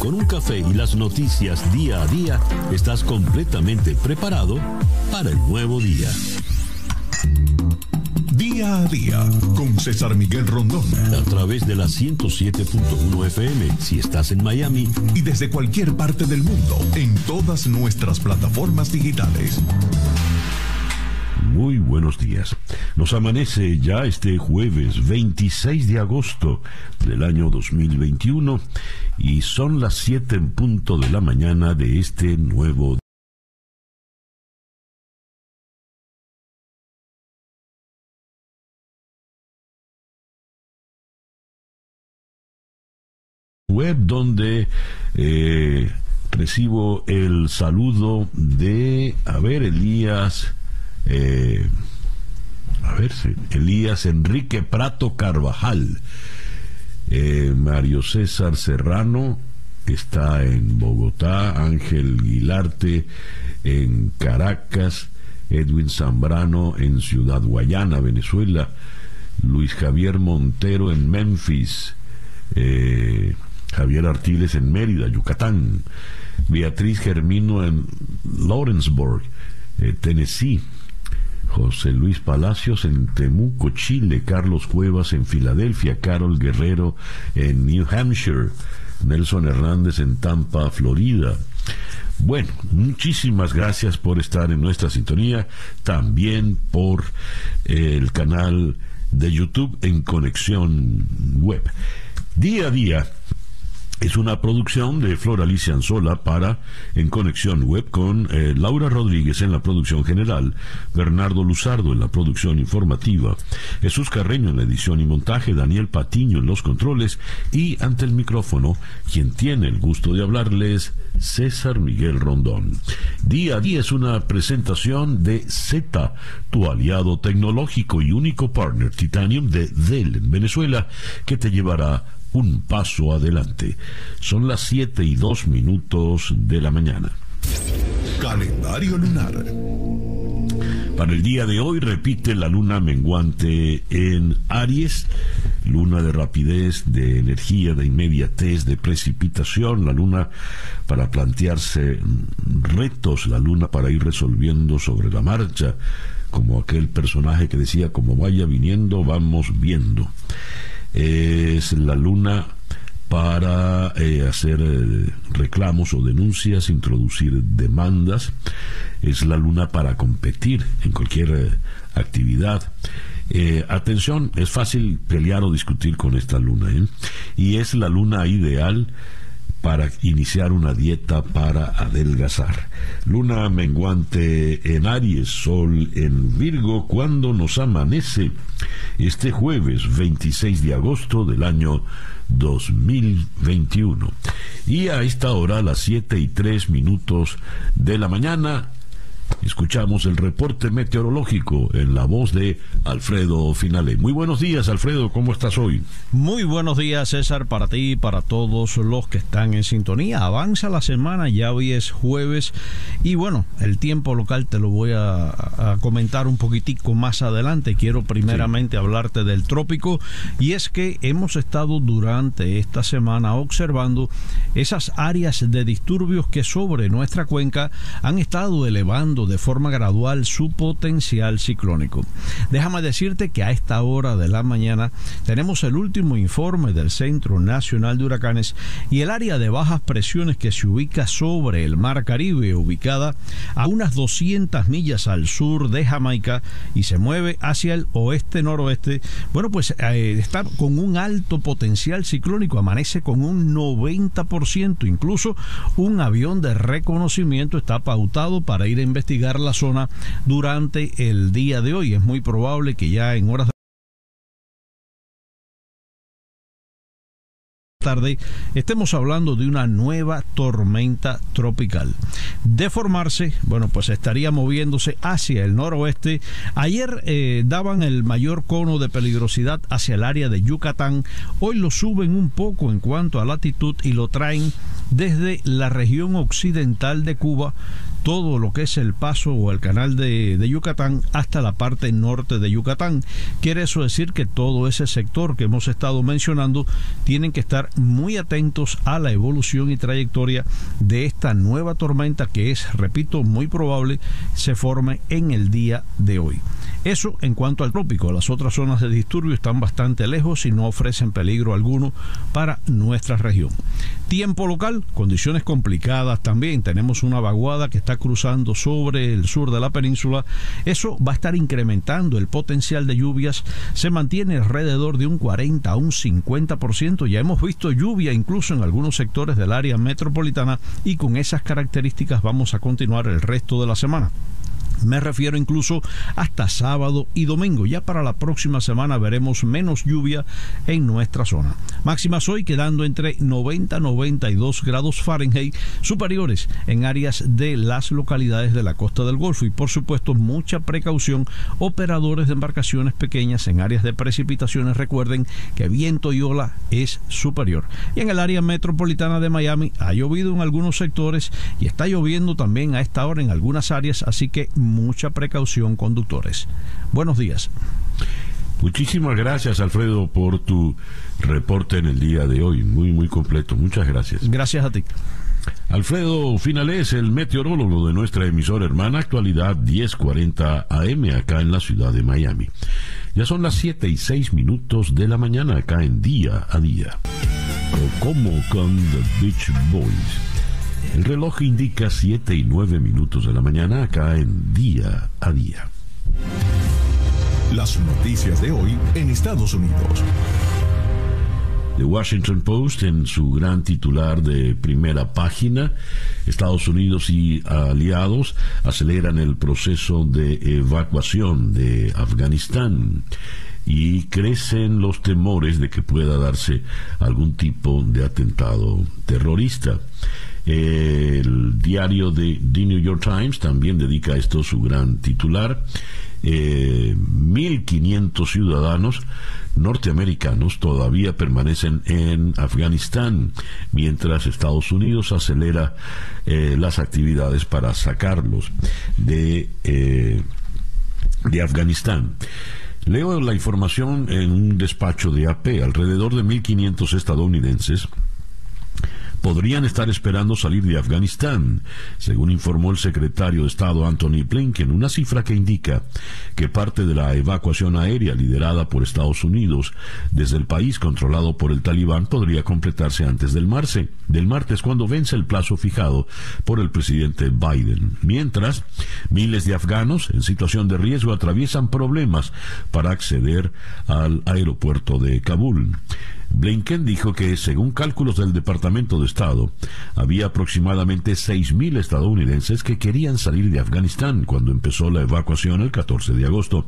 Con un café y las noticias día a día, estás completamente preparado para el nuevo día. Día a día con César Miguel Rondón. A través de la 107.1 FM si estás en Miami. Y desde cualquier parte del mundo en todas nuestras plataformas digitales. Muy buenos días. Nos amanece ya este jueves 26 de agosto del año 2021 y son las 7 en punto de la mañana de este nuevo web donde eh, recibo el saludo de, a ver, Elías, eh, a ver, Elías Enrique Prato Carvajal, eh, Mario César Serrano está en Bogotá, Ángel Guilarte en Caracas, Edwin Zambrano en Ciudad Guayana, Venezuela, Luis Javier Montero en Memphis, eh, Javier Artiles en Mérida, Yucatán, Beatriz Germino en Lawrenceburg, eh, Tennessee, José Luis Palacios en Temuco, Chile, Carlos Cuevas en Filadelfia, Carol Guerrero en New Hampshire, Nelson Hernández en Tampa, Florida. Bueno, muchísimas gracias por estar en nuestra sintonía, también por eh, el canal de YouTube en Conexión Web. Día a día es una producción de Flor Alicia Anzola para En Conexión Web con eh, Laura Rodríguez en la producción general, Bernardo Luzardo en la producción informativa, Jesús Carreño en la edición y montaje, Daniel Patiño en los controles y ante el micrófono, quien tiene el gusto de hablarles, César Miguel Rondón. Día a día es una presentación de Z, tu aliado tecnológico y único partner Titanium de Dell en Venezuela, que te llevará un paso adelante. Son las 7 y 2 minutos de la mañana. Calendario lunar. Para el día de hoy repite la luna menguante en Aries, luna de rapidez, de energía, de inmediatez, de precipitación, la luna para plantearse retos, la luna para ir resolviendo sobre la marcha, como aquel personaje que decía, como vaya viniendo, vamos viendo es la luna para eh, hacer eh, reclamos o denuncias, introducir demandas, es la luna para competir en cualquier eh, actividad. atención, es fácil pelear o discutir con esta luna, y es la luna ideal para iniciar una dieta para adelgazar. Luna menguante en Aries, Sol en Virgo, cuando nos amanece este jueves 26 de agosto del año 2021. Y a esta hora, a las 7 y 3 minutos de la mañana, Escuchamos el reporte meteorológico en la voz de Alfredo Finale. Muy buenos días, Alfredo, ¿cómo estás hoy? Muy buenos días, César, para ti y para todos los que están en sintonía. Avanza la semana, ya hoy es jueves y bueno, el tiempo local te lo voy a, comentar un poquitico más adelante. Quiero primeramente hablarte del trópico y es que hemos estado durante esta semana observando esas áreas de disturbios que sobre nuestra cuenca han estado elevando de forma gradual su potencial ciclónico. Déjame decirte que a esta hora de la mañana tenemos el último informe del Centro Nacional de Huracanes y el área de bajas presiones que se ubica sobre el Mar Caribe, ubicada a unas 200 millas al sur de Jamaica y se mueve hacia el oeste-noroeste, bueno, pues eh, está con un alto potencial ciclónico, amanece con un 90%, incluso un avión de reconocimiento está pautado para ir a investigar la zona durante el día de hoy. Es muy probable que ya en horas de tarde estemos hablando de una nueva tormenta tropical. De formarse, bueno, pues estaría moviéndose hacia el noroeste. Ayer eh, daban el mayor cono de peligrosidad hacia el área de Yucatán. Hoy lo suben un poco en cuanto a latitud y lo traen desde la región occidental de Cuba todo lo que es el paso o el canal de, Yucatán hasta la parte norte de Yucatán. Quiere eso decir que todo ese sector que hemos estado mencionando tienen que estar muy atentos a la evolución y trayectoria de esta nueva tormenta que es, repito, muy probable se forme en el día de hoy. Eso en cuanto al trópico. Las otras zonas de disturbio están bastante lejos y no ofrecen peligro alguno para nuestra región. Tiempo local, condiciones complicadas también. Tenemos una vaguada que está cruzando sobre el sur de la península. Eso va a estar incrementando el potencial de lluvias. Se mantiene alrededor de un 40 a un 50%. Ya hemos visto lluvia incluso en algunos sectores del área metropolitana y con esas características vamos a continuar el resto de la semana. Me refiero incluso hasta sábado y domingo. Ya para la próxima semana veremos menos lluvia en nuestra zona. Máximas hoy quedando entre 90 y 92 grados Fahrenheit superiores en áreas de las localidades de la costa del Golfo y por supuesto mucha precaución operadores de embarcaciones pequeñas en áreas de precipitaciones recuerden que viento y ola es superior. Y en el área metropolitana de Miami ha llovido en algunos sectores y está lloviendo también a esta hora en algunas áreas, así que mucha precaución conductores. Buenos días. Muchísimas gracias Alfredo por tu reporte en el día de hoy, muy muy completo. Muchas gracias. Gracias a ti. Alfredo Finales, el meteorólogo de nuestra emisora hermana Actualidad 1040 AM acá en la ciudad de Miami. Ya son las 7 y 6 minutos de la mañana acá en Día a Día. O como con The Beach Boys. El reloj indica 7 y 9 minutos de la mañana acá en Día a Día. Las noticias de hoy en Estados Unidos. The Washington Post en su gran titular de primera página, Estados Unidos y aliados aceleran el proceso de evacuación de Afganistán y crecen los temores de que pueda darse algún tipo de atentado terrorista. El diario de The New York Times también dedica a esto su gran titular. 1.500 eh, ciudadanos norteamericanos todavía permanecen en Afganistán, mientras Estados Unidos acelera eh, las actividades para sacarlos de, eh, de Afganistán. Leo la información en un despacho de AP. Alrededor de 1.500 estadounidenses podrían estar esperando salir de Afganistán, según informó el secretario de Estado Anthony Blinken, una cifra que indica que parte de la evacuación aérea liderada por Estados Unidos desde el país controlado por el talibán podría completarse antes del, marce, del martes cuando vence el plazo fijado por el presidente Biden. Mientras, miles de afganos en situación de riesgo atraviesan problemas para acceder al aeropuerto de Kabul. Blinken dijo que, según cálculos del Departamento de Estado, había aproximadamente 6.000 estadounidenses que querían salir de Afganistán cuando empezó la evacuación el 14 de agosto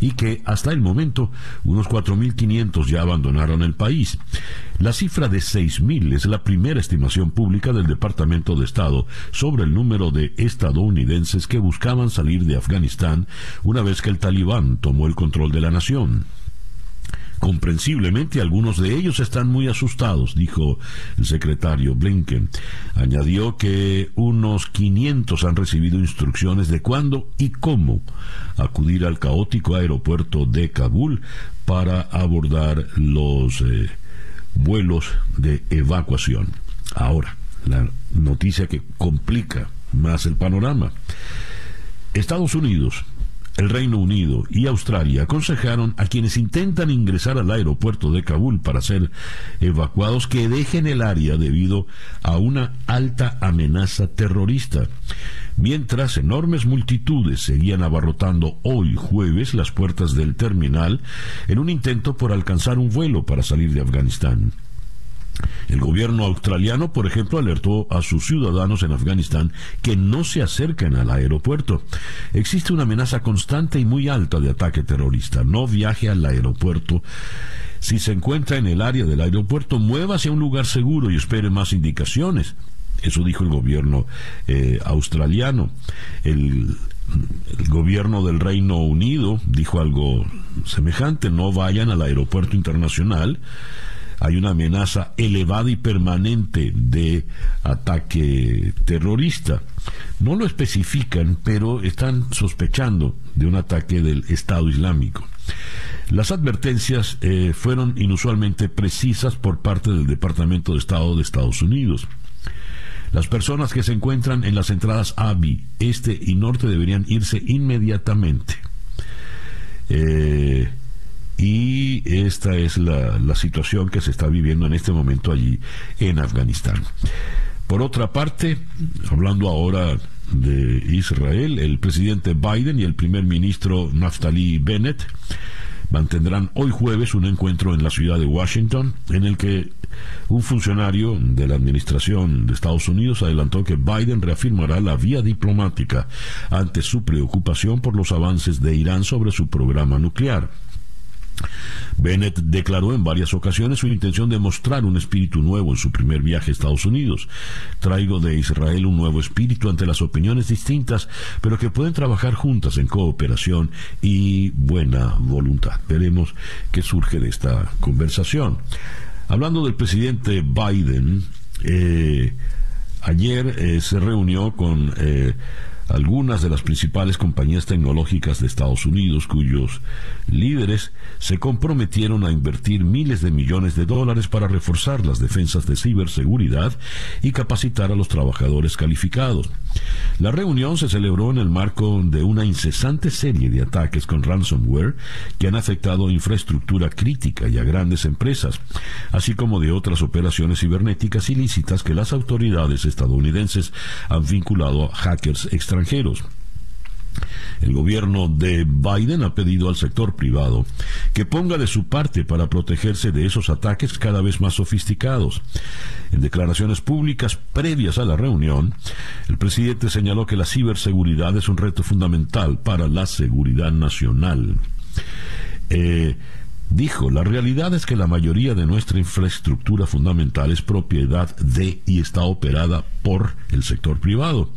y que, hasta el momento, unos 4.500 ya abandonaron el país. La cifra de 6.000 es la primera estimación pública del Departamento de Estado sobre el número de estadounidenses que buscaban salir de Afganistán una vez que el talibán tomó el control de la nación. Comprensiblemente algunos de ellos están muy asustados, dijo el secretario Blinken. Añadió que unos 500 han recibido instrucciones de cuándo y cómo acudir al caótico aeropuerto de Kabul para abordar los eh, vuelos de evacuación. Ahora, la noticia que complica más el panorama. Estados Unidos el Reino Unido y Australia aconsejaron a quienes intentan ingresar al aeropuerto de Kabul para ser evacuados que dejen el área debido a una alta amenaza terrorista. Mientras enormes multitudes seguían abarrotando hoy jueves las puertas del terminal en un intento por alcanzar un vuelo para salir de Afganistán. El gobierno australiano, por ejemplo, alertó a sus ciudadanos en Afganistán que no se acerquen al aeropuerto. Existe una amenaza constante y muy alta de ataque terrorista. No viaje al aeropuerto. Si se encuentra en el área del aeropuerto, muévase a un lugar seguro y espere más indicaciones. Eso dijo el gobierno eh, australiano. El, el gobierno del Reino Unido dijo algo semejante. No vayan al aeropuerto internacional hay una amenaza elevada y permanente de ataque terrorista. No lo especifican, pero están sospechando de un ataque del Estado Islámico. Las advertencias eh, fueron inusualmente precisas por parte del Departamento de Estado de Estados Unidos. Las personas que se encuentran en las entradas ABI, este y norte deberían irse inmediatamente. Eh, y esta es la, situación que se está viviendo en este momento allí en Afganistán. Por otra parte, hablando ahora de Israel, el presidente Biden y el primer ministro Naftali Bennett mantendrán hoy jueves un encuentro en la ciudad de Washington en el que un funcionario de la administración de Estados Unidos adelantó que Biden reafirmará la vía diplomática ante su preocupación por los avances de Irán sobre su programa nuclear. Bennett declaró en varias ocasiones su intención de mostrar un espíritu nuevo en su primer viaje a Estados Unidos. Traigo de Israel un nuevo espíritu ante las opiniones distintas, pero que pueden trabajar juntas en cooperación y buena voluntad. Veremos qué surge de esta conversación. Hablando del presidente Biden, eh, ayer eh, se reunió con eh, algunas de las principales compañías tecnológicas de Estados Unidos, cuyos líderes se comprometieron a invertir miles de millones de dólares para reforzar las defensas de ciberseguridad y capacitar a los trabajadores calificados. La reunión se celebró en el marco de una incesante serie de ataques con ransomware que han afectado infraestructura crítica y a grandes empresas, así como de otras operaciones cibernéticas ilícitas que las autoridades estadounidenses han vinculado a hackers extranjeros el gobierno de Biden ha pedido al sector privado que ponga de su parte para protegerse de esos ataques cada vez más sofisticados. En declaraciones públicas previas a la reunión, el presidente señaló que la ciberseguridad es un reto fundamental para la seguridad nacional. Eh, Dijo, la realidad es que la mayoría de nuestra infraestructura fundamental es propiedad de y está operada por el sector privado.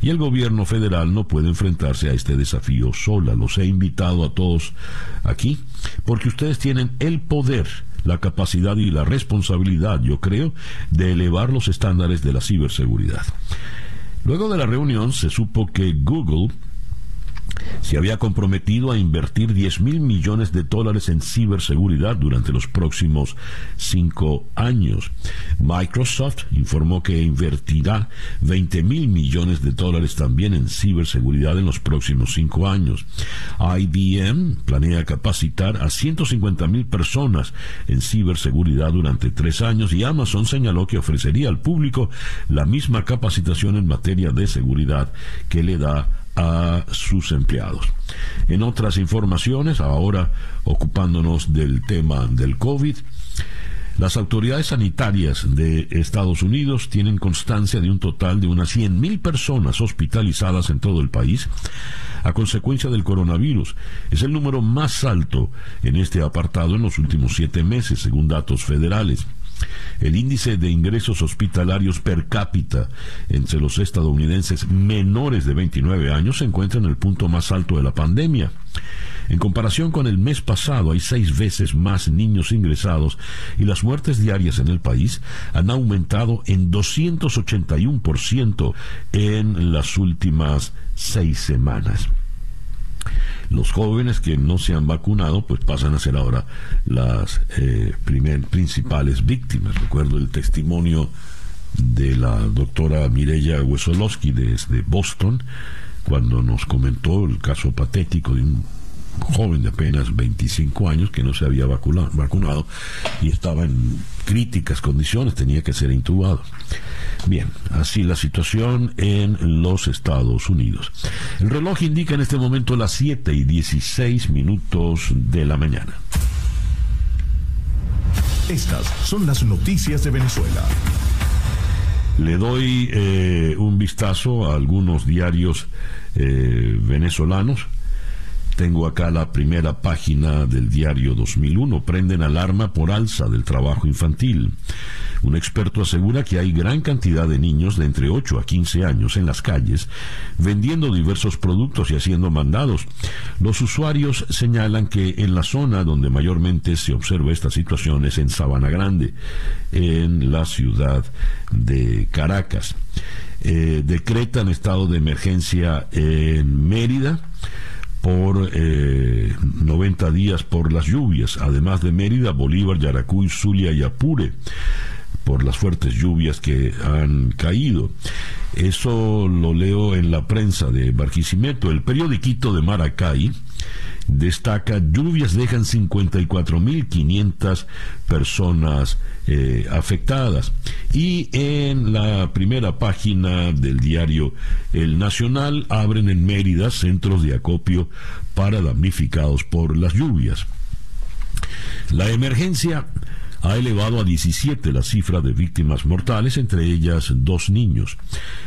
Y el gobierno federal no puede enfrentarse a este desafío sola. Los he invitado a todos aquí porque ustedes tienen el poder la capacidad y la responsabilidad, yo creo, de elevar los estándares de la ciberseguridad. Luego de la reunión se supo que Google se había comprometido a invertir 10 mil millones de dólares en ciberseguridad durante los próximos cinco años. Microsoft informó que invertirá 20 mil millones de dólares también en ciberseguridad en los próximos cinco años. IBM planea capacitar a 150 mil personas en ciberseguridad durante tres años y Amazon señaló que ofrecería al público la misma capacitación en materia de seguridad que le da a sus empleados. En otras informaciones, ahora ocupándonos del tema del COVID, las autoridades sanitarias de Estados Unidos tienen constancia de un total de unas 100.000 personas hospitalizadas en todo el país a consecuencia del coronavirus. Es el número más alto en este apartado en los últimos siete meses, según datos federales. El índice de ingresos hospitalarios per cápita entre los estadounidenses menores de 29 años se encuentra en el punto más alto de la pandemia. En comparación con el mes pasado, hay seis veces más niños ingresados y las muertes diarias en el país han aumentado en 281% en las últimas seis semanas los jóvenes que no se han vacunado pues pasan a ser ahora las eh, principales víctimas. Recuerdo el testimonio de la doctora Mireya Wesolowski desde Boston cuando nos comentó el caso patético de un joven de apenas 25 años que no se había vacunado y estaba en críticas condiciones, tenía que ser intubado. Bien, así la situación en los Estados Unidos. El reloj indica en este momento las 7 y 16 minutos de la mañana. Estas son las noticias de Venezuela. Le doy eh, un vistazo a algunos diarios eh, venezolanos tengo acá la primera página del diario 2001. Prenden alarma por alza del trabajo infantil. Un experto asegura que hay gran cantidad de niños de entre 8 a 15 años en las calles vendiendo diversos productos y haciendo mandados. Los usuarios señalan que en la zona donde mayormente se observa esta situación es en Sabana Grande, en la ciudad de Caracas. Eh, decretan estado de emergencia en Mérida por eh, 90 días por las lluvias, además de Mérida, Bolívar, Yaracuy, Zulia y Apure por las fuertes lluvias que han caído. Eso lo leo en la prensa de Barquisimeto. El periodiquito de Maracay destaca lluvias dejan 54.500 personas eh, afectadas. Y en la primera página del diario El Nacional abren en Mérida centros de acopio para damnificados por las lluvias. La emergencia ha elevado a 17 la cifra de víctimas mortales, entre ellas dos niños.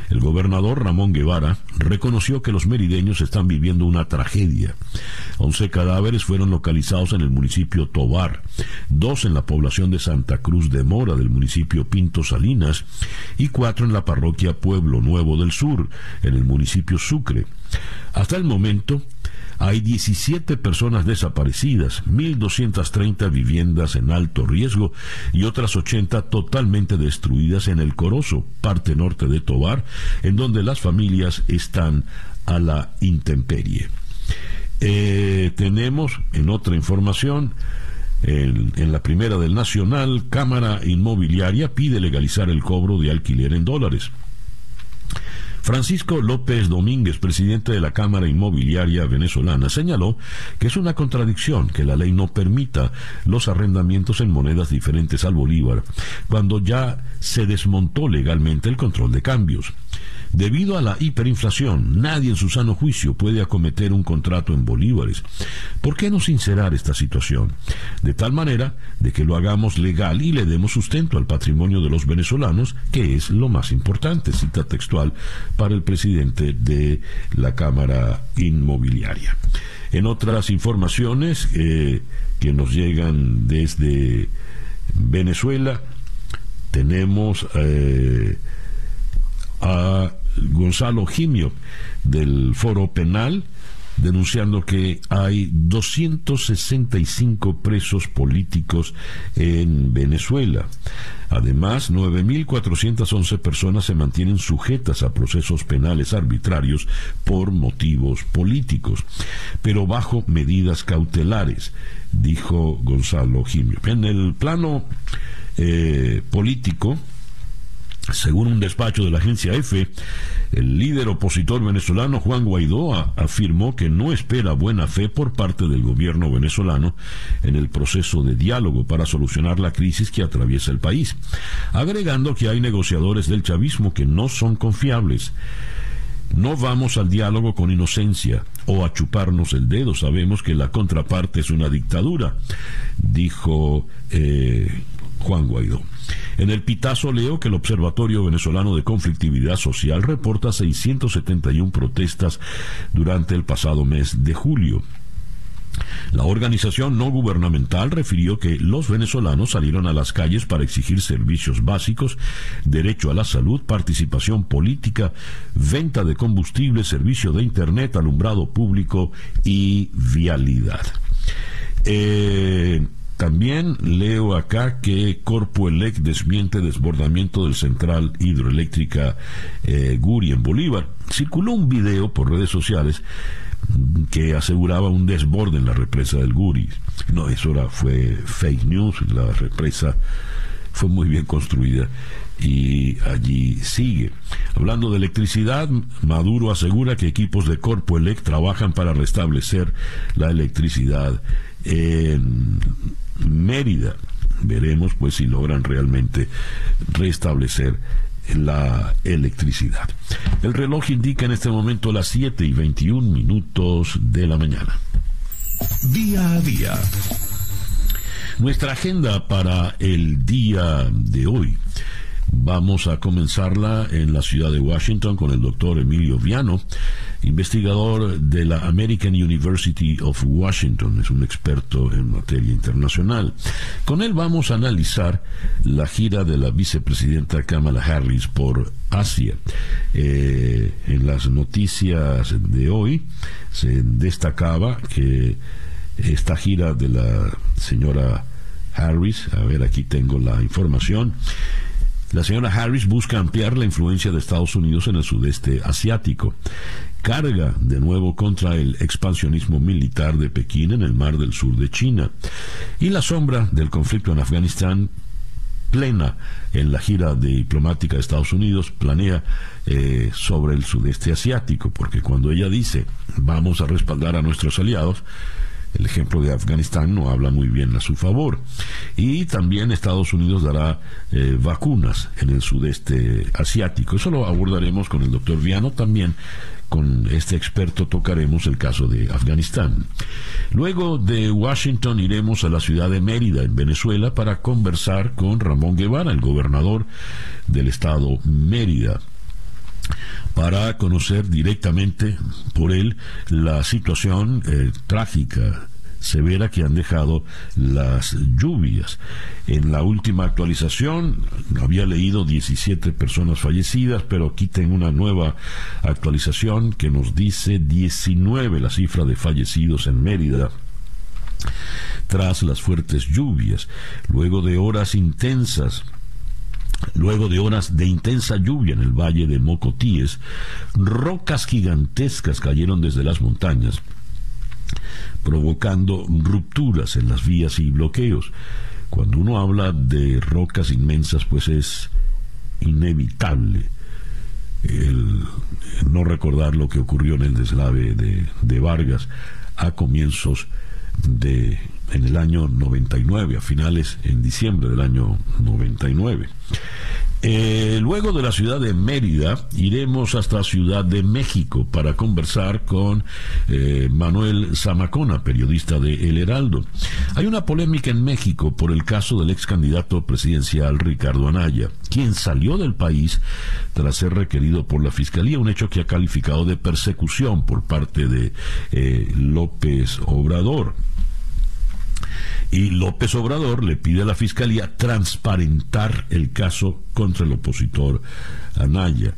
El gobernador Ramón Guevara reconoció que los merideños están viviendo una tragedia. 11 cadáveres fueron localizados en el municipio Tobar, dos en la población de Santa Cruz de Mora del municipio Pinto Salinas y cuatro en la parroquia Pueblo Nuevo del Sur, en el municipio Sucre. Hasta el momento, hay 17 personas desaparecidas, 1.230 viviendas en alto riesgo y otras 80 totalmente destruidas en el Corozo, parte norte de Tobar, en donde las familias están a la intemperie. Eh, tenemos en otra información, en, la primera del Nacional, Cámara Inmobiliaria pide legalizar el cobro de alquiler en dólares. Francisco López Domínguez, presidente de la Cámara Inmobiliaria venezolana, señaló que es una contradicción que la ley no permita los arrendamientos en monedas diferentes al bolívar, cuando ya se desmontó legalmente el control de cambios. Debido a la hiperinflación, nadie en su sano juicio puede acometer un contrato en bolívares. ¿Por qué no sincerar esta situación? De tal manera de que lo hagamos legal y le demos sustento al patrimonio de los venezolanos, que es lo más importante, cita textual para el presidente de la Cámara Inmobiliaria. En otras informaciones eh, que nos llegan desde Venezuela, tenemos eh, a Gonzalo Gimio del Foro Penal denunciando que hay 265 presos políticos en Venezuela. Además, 9.411 personas se mantienen sujetas a procesos penales arbitrarios por motivos políticos, pero bajo medidas cautelares, dijo Gonzalo Gimio. En el plano eh, político, según un despacho de la agencia EFE, el líder opositor venezolano Juan Guaidó afirmó que no espera buena fe por parte del gobierno venezolano en el proceso de diálogo para solucionar la crisis que atraviesa el país, agregando que hay negociadores del chavismo que no son confiables. No vamos al diálogo con inocencia o a chuparnos el dedo. Sabemos que la contraparte es una dictadura, dijo eh, Juan Guaidó. En el Pitazo leo que el Observatorio Venezolano de Conflictividad Social reporta 671 protestas durante el pasado mes de julio. La organización no gubernamental refirió que los venezolanos salieron a las calles para exigir servicios básicos, derecho a la salud, participación política, venta de combustible, servicio de Internet, alumbrado público y vialidad. Eh, también leo acá que Corpo Elec desmiente desbordamiento del central hidroeléctrica eh, Guri en Bolívar. Circuló un video por redes sociales que aseguraba un desborde en la represa del Guri. No, eso era, fue fake news, la represa fue muy bien construida y allí sigue. Hablando de electricidad, Maduro asegura que equipos de Corpo Elec trabajan para restablecer la electricidad en Mérida. Veremos pues si logran realmente restablecer la electricidad. El reloj indica en este momento las 7 y 21 minutos de la mañana. Día a día. Nuestra agenda para el día de hoy. Vamos a comenzarla en la ciudad de Washington con el doctor Emilio Viano, investigador de la American University of Washington, es un experto en materia internacional. Con él vamos a analizar la gira de la vicepresidenta Kamala Harris por Asia. Eh, en las noticias de hoy se destacaba que esta gira de la señora Harris, a ver, aquí tengo la información, la señora Harris busca ampliar la influencia de Estados Unidos en el sudeste asiático. Carga de nuevo contra el expansionismo militar de Pekín en el mar del sur de China. Y la sombra del conflicto en Afganistán plena en la gira diplomática de Estados Unidos, planea eh, sobre el sudeste asiático, porque cuando ella dice vamos a respaldar a nuestros aliados, el ejemplo de Afganistán no habla muy bien a su favor. Y también Estados Unidos dará eh, vacunas en el sudeste asiático. Eso lo abordaremos con el doctor Viano también. Con este experto tocaremos el caso de Afganistán. Luego de Washington iremos a la ciudad de Mérida, en Venezuela, para conversar con Ramón Guevara, el gobernador del estado Mérida para conocer directamente por él la situación eh, trágica severa que han dejado las lluvias. En la última actualización había leído 17 personas fallecidas, pero aquí tengo una nueva actualización que nos dice 19 la cifra de fallecidos en Mérida tras las fuertes lluvias, luego de horas intensas Luego de horas de intensa lluvia en el valle de Mocotíes, rocas gigantescas cayeron desde las montañas, provocando rupturas en las vías y bloqueos. Cuando uno habla de rocas inmensas, pues es inevitable no recordar lo que ocurrió en el deslave de, de Vargas a comienzos de en el año 99, a finales en diciembre del año 99. Eh, luego de la ciudad de Mérida, iremos hasta Ciudad de México para conversar con eh, Manuel Zamacona, periodista de El Heraldo. Hay una polémica en México por el caso del ex candidato presidencial Ricardo Anaya, quien salió del país tras ser requerido por la Fiscalía, un hecho que ha calificado de persecución por parte de eh, López Obrador. Y López Obrador le pide a la Fiscalía transparentar el caso contra el opositor Anaya.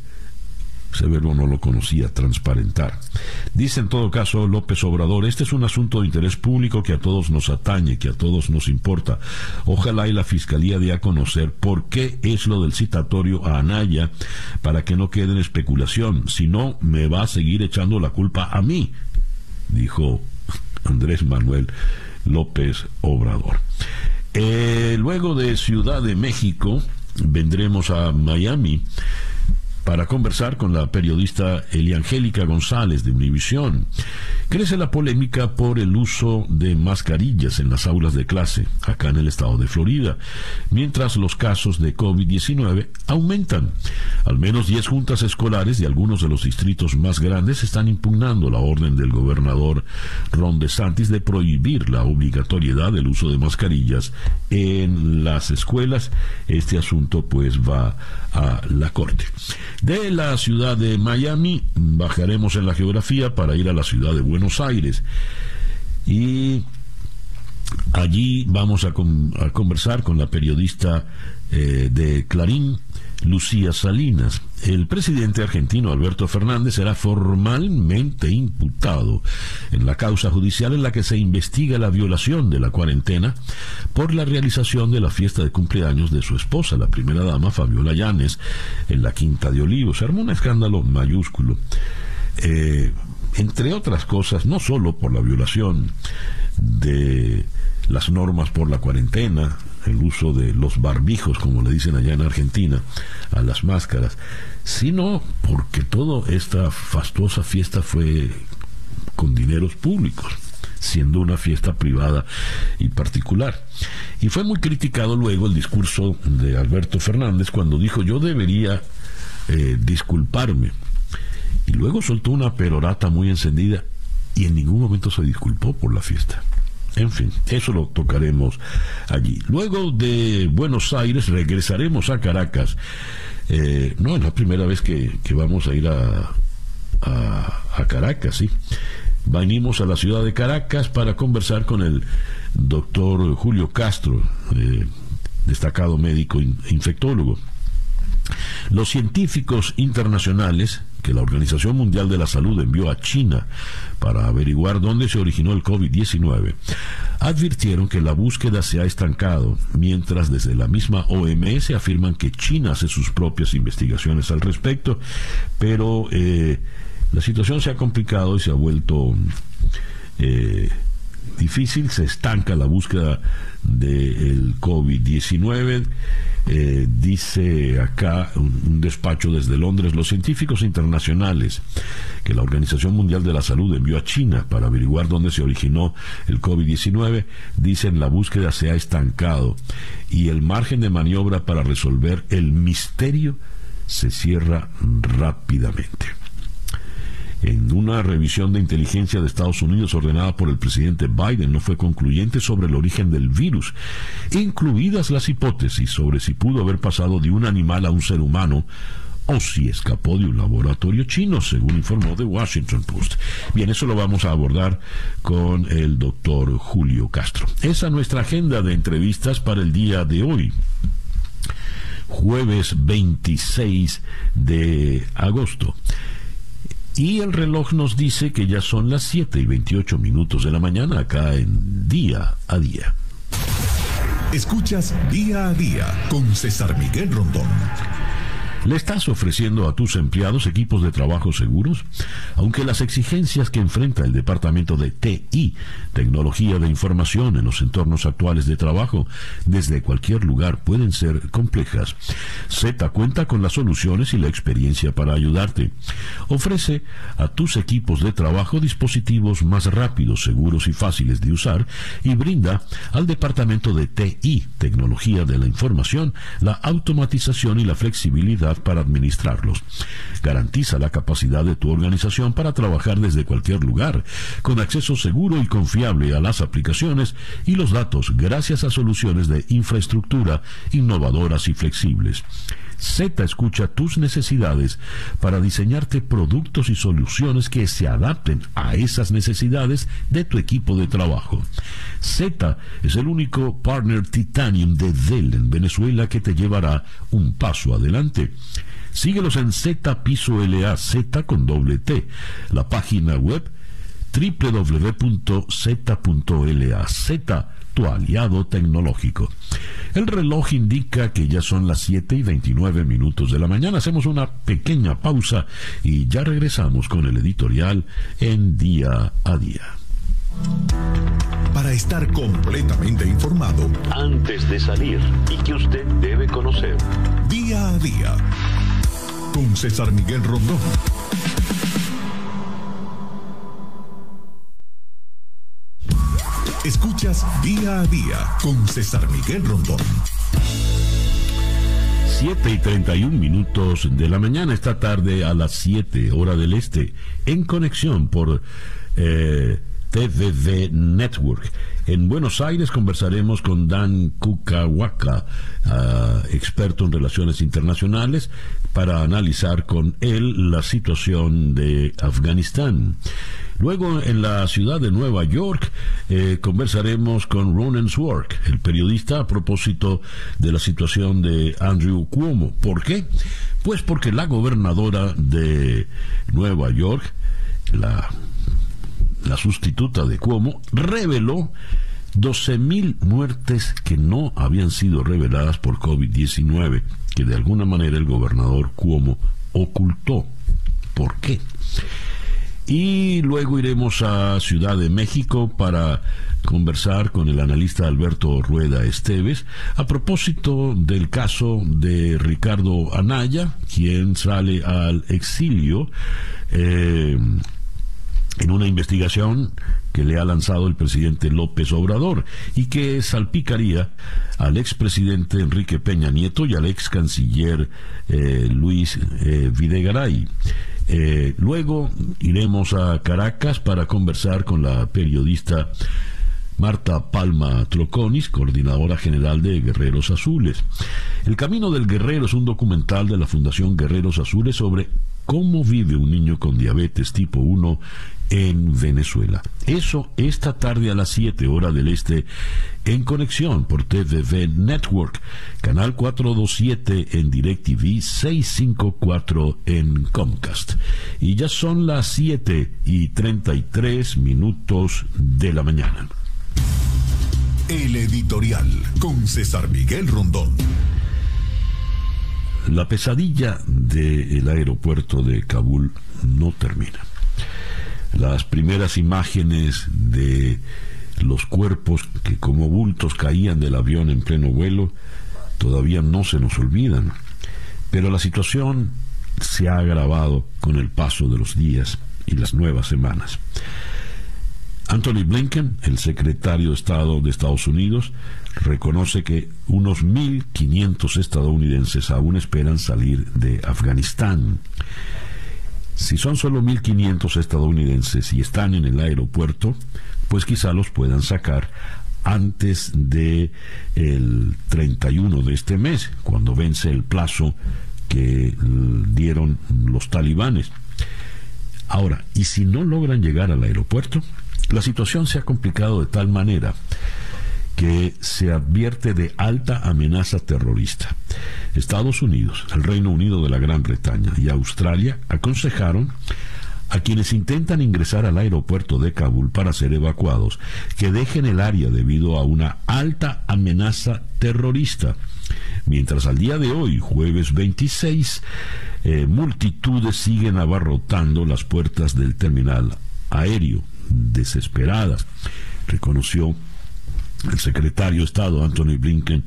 Ese verbo no lo conocía, transparentar. Dice en todo caso López Obrador, este es un asunto de interés público que a todos nos atañe, que a todos nos importa. Ojalá y la Fiscalía dé a conocer por qué es lo del citatorio a Anaya para que no quede en especulación. Si no, me va a seguir echando la culpa a mí, dijo Andrés Manuel López Obrador. Eh, luego de Ciudad de México, vendremos a Miami para conversar con la periodista Eliangélica González de Univisión. Crece la polémica por el uso de mascarillas en las aulas de clase, acá en el estado de Florida, mientras los casos de COVID-19 aumentan. Al menos 10 juntas escolares de algunos de los distritos más grandes están impugnando la orden del gobernador Ron DeSantis de prohibir la obligatoriedad del uso de mascarillas en las escuelas. Este asunto pues va a la corte. De la ciudad de Miami. Bajaremos en la geografía para ir a la ciudad de Buenos Aires. Y allí vamos a, conversar con la periodista eh, de Clarín, Lucía Salinas. El presidente argentino Alberto Fernández será formalmente imputado en la causa judicial en la que se investiga la violación de la cuarentena por la realización de la fiesta de cumpleaños de su esposa, la primera dama Fabiola Llanes, en la Quinta de Olivos. Armó un escándalo mayúsculo. Eh, entre otras cosas, no solo por la violación de las normas por la cuarentena, el uso de los barbijos, como le dicen allá en Argentina, a las máscaras, sino porque toda esta fastuosa fiesta fue con dineros públicos siendo una fiesta privada y particular. Y fue muy criticado luego el discurso de Alberto Fernández cuando dijo yo debería eh, disculparme. Y luego soltó una perorata muy encendida y en ningún momento se disculpó por la fiesta. En fin, eso lo tocaremos allí. Luego de Buenos Aires regresaremos a Caracas. Eh, no es la primera vez que, vamos a ir a, Caracas, sí. Venimos a la ciudad de Caracas para conversar con el doctor Julio Castro, eh, destacado médico infectólogo. Los científicos internacionales que la Organización Mundial de la Salud envió a China para averiguar dónde se originó el COVID-19, advirtieron que la búsqueda se ha estancado, mientras desde la misma OMS afirman que China hace sus propias investigaciones al respecto, pero eh, la situación se ha complicado y se ha vuelto eh, difícil, se estanca la búsqueda del COVID-19. Eh, dice acá un, despacho desde Londres, los científicos internacionales que la Organización Mundial de la Salud envió a China para averiguar dónde se originó el COVID-19, dicen la búsqueda se ha estancado y el margen de maniobra para resolver el misterio se cierra rápidamente en una revisión de inteligencia de Estados Unidos ordenada por el presidente Biden no fue concluyente sobre el origen del virus, incluidas las hipótesis sobre si pudo haber pasado de un animal a un ser humano o si escapó de un laboratorio chino, según informó The Washington Post. Bien, eso lo vamos a abordar con el doctor Julio Castro. Esa es nuestra agenda de entrevistas para el día de hoy jueves 26 de agosto. Y el reloj nos dice que ya son las 7 y 28 minutos de la mañana acá en Día a Día. Escuchas Día a Día con César Miguel Rondón. ¿Le estás ofreciendo a tus empleados equipos de trabajo seguros? Aunque las exigencias que enfrenta el Departamento de TI, Tecnología de Información en los entornos actuales de trabajo, desde cualquier lugar pueden ser complejas, Z cuenta con las soluciones y la experiencia para ayudarte. Ofrece a tus equipos de trabajo dispositivos más rápidos, seguros y fáciles de usar y brinda al Departamento de TI, Tecnología de la Información, la automatización y la flexibilidad para administrarlos. Garantiza la capacidad de tu organización para trabajar desde cualquier lugar, con acceso seguro y confiable a las aplicaciones y los datos gracias a soluciones de infraestructura innovadoras y flexibles. Z escucha tus necesidades para diseñarte productos y soluciones que se adapten a esas necesidades de tu equipo de trabajo. Z es el único partner Titanium de Dell en Venezuela que te llevará un paso adelante. Síguelos en Z Piso LA, Z con doble T, la página web www.z.la. Tu aliado tecnológico. El reloj indica que ya son las 7 y 29 minutos de la mañana. Hacemos una pequeña pausa y ya regresamos con el editorial en día a día. Para estar completamente informado antes de salir y que usted debe conocer. Día a día con César Miguel Rondón. Escuchas día a día con César Miguel Rondón. 7 y 31 minutos de la mañana, esta tarde a las 7 hora del este, en conexión por eh, TVV Network. En Buenos Aires conversaremos con Dan Kukawaka, ah, experto en relaciones internacionales, para analizar con él la situación de Afganistán. Luego, en la ciudad de Nueva York, eh, conversaremos con Ronan Swark, el periodista, a propósito de la situación de Andrew Cuomo. ¿Por qué? Pues porque la gobernadora de Nueva York, la, la sustituta de Cuomo, reveló 12.000 muertes que no habían sido reveladas por COVID-19, que de alguna manera el gobernador Cuomo ocultó. ¿Por qué? Y luego iremos a Ciudad de México para conversar con el analista Alberto Rueda Esteves a propósito del caso de Ricardo Anaya, quien sale al exilio eh, en una investigación que le ha lanzado el presidente López Obrador y que salpicaría al expresidente Enrique Peña Nieto y al ex canciller eh, Luis eh, Videgaray. Eh, luego iremos a Caracas para conversar con la periodista Marta Palma Troconis, coordinadora general de Guerreros Azules. El Camino del Guerrero es un documental de la Fundación Guerreros Azules sobre cómo vive un niño con diabetes tipo 1 en Venezuela. Eso esta tarde a las 7 horas del este en conexión por TVV Network, canal 427 en DirecTV, 654 en Comcast. Y ya son las 7 y 33 minutos de la mañana. El editorial con César Miguel Rondón. La pesadilla del aeropuerto de Kabul no termina. Las primeras imágenes de los cuerpos que como bultos caían del avión en pleno vuelo todavía no se nos olvidan. Pero la situación se ha agravado con el paso de los días y las nuevas semanas. Anthony Blinken, el secretario de Estado de Estados Unidos, reconoce que unos 1.500 estadounidenses aún esperan salir de Afganistán. Si son solo 1.500 estadounidenses y están en el aeropuerto, pues quizá los puedan sacar antes de el 31 de este mes, cuando vence el plazo que dieron los talibanes. Ahora, ¿y si no logran llegar al aeropuerto? La situación se ha complicado de tal manera que se advierte de alta amenaza terrorista. Estados Unidos, el Reino Unido de la Gran Bretaña y Australia aconsejaron a quienes intentan ingresar al aeropuerto de Kabul para ser evacuados que dejen el área debido a una alta amenaza terrorista. Mientras al día de hoy, jueves 26, eh, multitudes siguen abarrotando las puertas del terminal aéreo desesperadas. Reconoció el secretario de Estado Anthony Blinken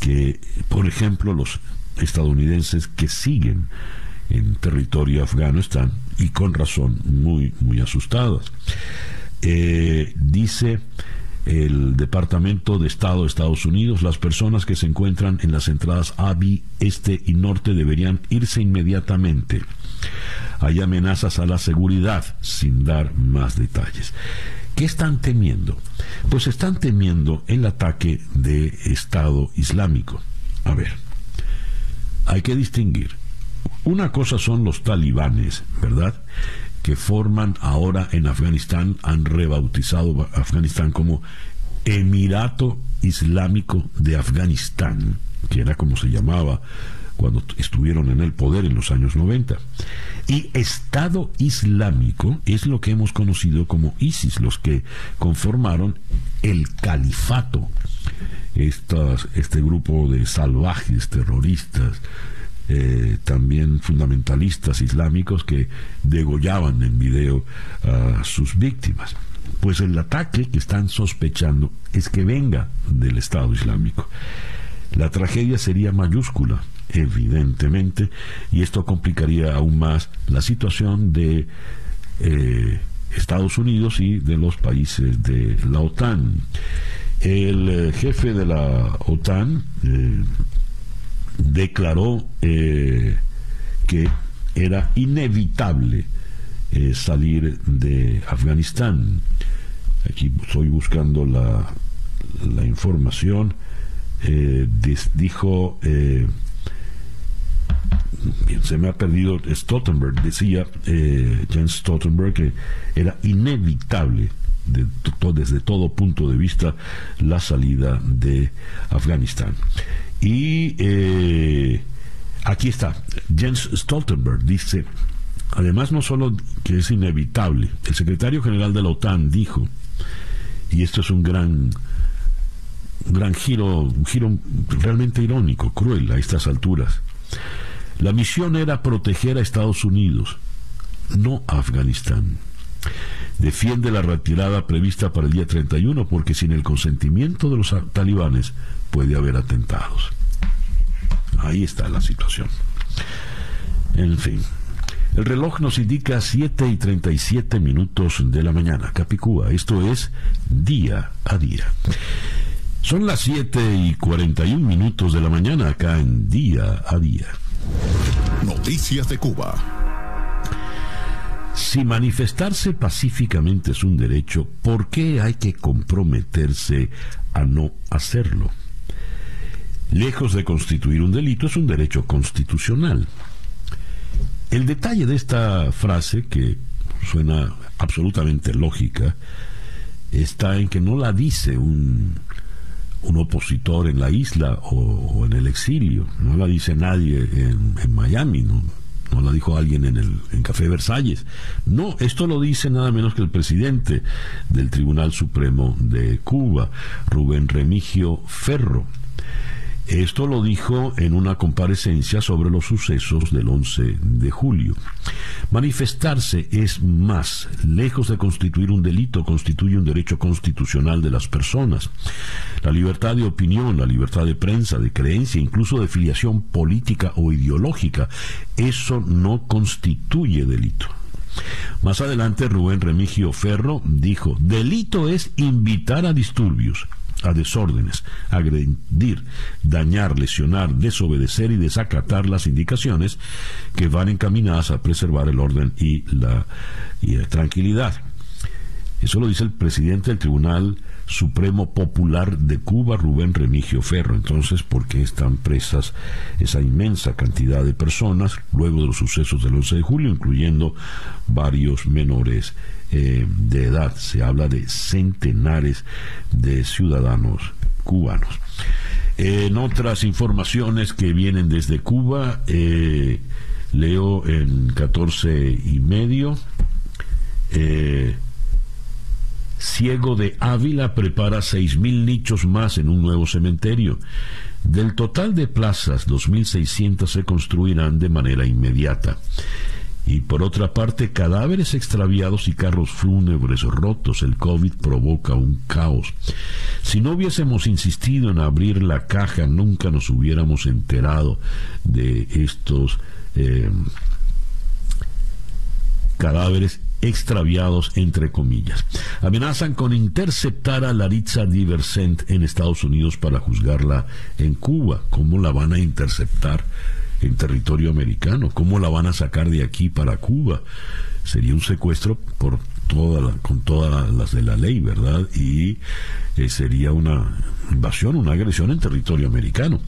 que, por ejemplo, los estadounidenses que siguen en territorio afgano están, y con razón, muy, muy asustados. Eh, dice el Departamento de Estado de Estados Unidos, las personas que se encuentran en las entradas A, B, Este y Norte deberían irse inmediatamente. Hay amenazas a la seguridad, sin dar más detalles. ¿Qué están temiendo? Pues están temiendo el ataque de Estado Islámico. A ver, hay que distinguir. Una cosa son los talibanes, ¿verdad? Que forman ahora en Afganistán, han rebautizado Afganistán como Emirato Islámico de Afganistán, que era como se llamaba cuando estuvieron en el poder en los años 90. Y Estado Islámico es lo que hemos conocido como ISIS, los que conformaron el califato. este grupo de salvajes terroristas, eh, también fundamentalistas islámicos que degollaban en video a sus víctimas. Pues el ataque que están sospechando es que venga del Estado Islámico. La tragedia sería mayúscula evidentemente, y esto complicaría aún más la situación de eh, Estados Unidos y de los países de la OTAN. El eh, jefe de la OTAN eh, declaró que era inevitable salir de Afganistán. Aquí estoy buscando la, la información. dijo se me ha perdido Stoltenberg, decía eh, Jens Stoltenberg que era inevitable desde todo punto de vista la salida de Afganistán. Y eh, aquí está, Jens Stoltenberg dice, además no solo que es inevitable, el secretario general de la OTAN dijo, y esto es un gran un gran giro, un giro realmente irónico, cruel a estas alturas. La misión era proteger a Estados Unidos, no a Afganistán. Defiende la retirada prevista para el día 31 porque sin el consentimiento de los talibanes puede haber atentados. Ahí está la situación. En fin. El reloj nos indica 7 y 37 minutos de la mañana. Capicúa, esto es día a día. Son las 7 y 41 minutos de la mañana acá en día a día. Noticias de Cuba. Si manifestarse pacíficamente es un derecho, ¿por qué hay que comprometerse a no hacerlo? Lejos de constituir un delito, es un derecho constitucional. El detalle de esta frase, que suena absolutamente lógica, está en que no la dice un, un opositor en la isla o, en el exilio, no la dice nadie en, Miami, no, no la dijo alguien en el en Café Versalles. No, esto lo dice nada menos que el presidente del Tribunal Supremo de Cuba, Rubén Remigio Ferro. Esto lo dijo en una comparecencia sobre los sucesos del 11 de julio. Manifestarse es más, lejos de constituir un delito, constituye un derecho constitucional de las personas. La libertad de opinión, la libertad de prensa, de creencia, incluso de filiación política o ideológica, eso no constituye delito. Más adelante, Rubén Remigio Ferro dijo, delito es invitar a disturbios, a desórdenes, agredir, dañar, lesionar, desobedecer y desacatar las indicaciones que van encaminadas a preservar el orden y la, tranquilidad. Eso lo dice el presidente del Tribunal Supremo Popular de Cuba, Rubén Remigio Ferro. Entonces, ¿por qué están presas esa inmensa cantidad de personas luego de los sucesos del 11 de julio, incluyendo varios menores eh, de edad. Se habla de centenares de ciudadanos cubanos. En otras informaciones que vienen desde Cuba, eh, leo en 14 y medio. Eh, Ciego de Ávila prepara 6.000 nichos más en un nuevo cementerio. Del total de plazas, 2.600 se construirán de manera inmediata y por otra parte cadáveres extraviados y carros fúnebres rotos. El COVID provoca un caos. Si no hubiésemos insistido en abrir la caja, nunca nos hubiéramos enterado de estos eh, cadáveres extraviados entre comillas. Amenazan con interceptar a Laritza Diversent en Estados Unidos para juzgarla en Cuba. ¿Cómo la van a interceptar? en territorio americano. ¿Cómo la van a sacar de aquí para Cuba? Sería un secuestro por toda con todas las de la ley, ¿verdad? Y eh, sería una invasión, una agresión en territorio americano.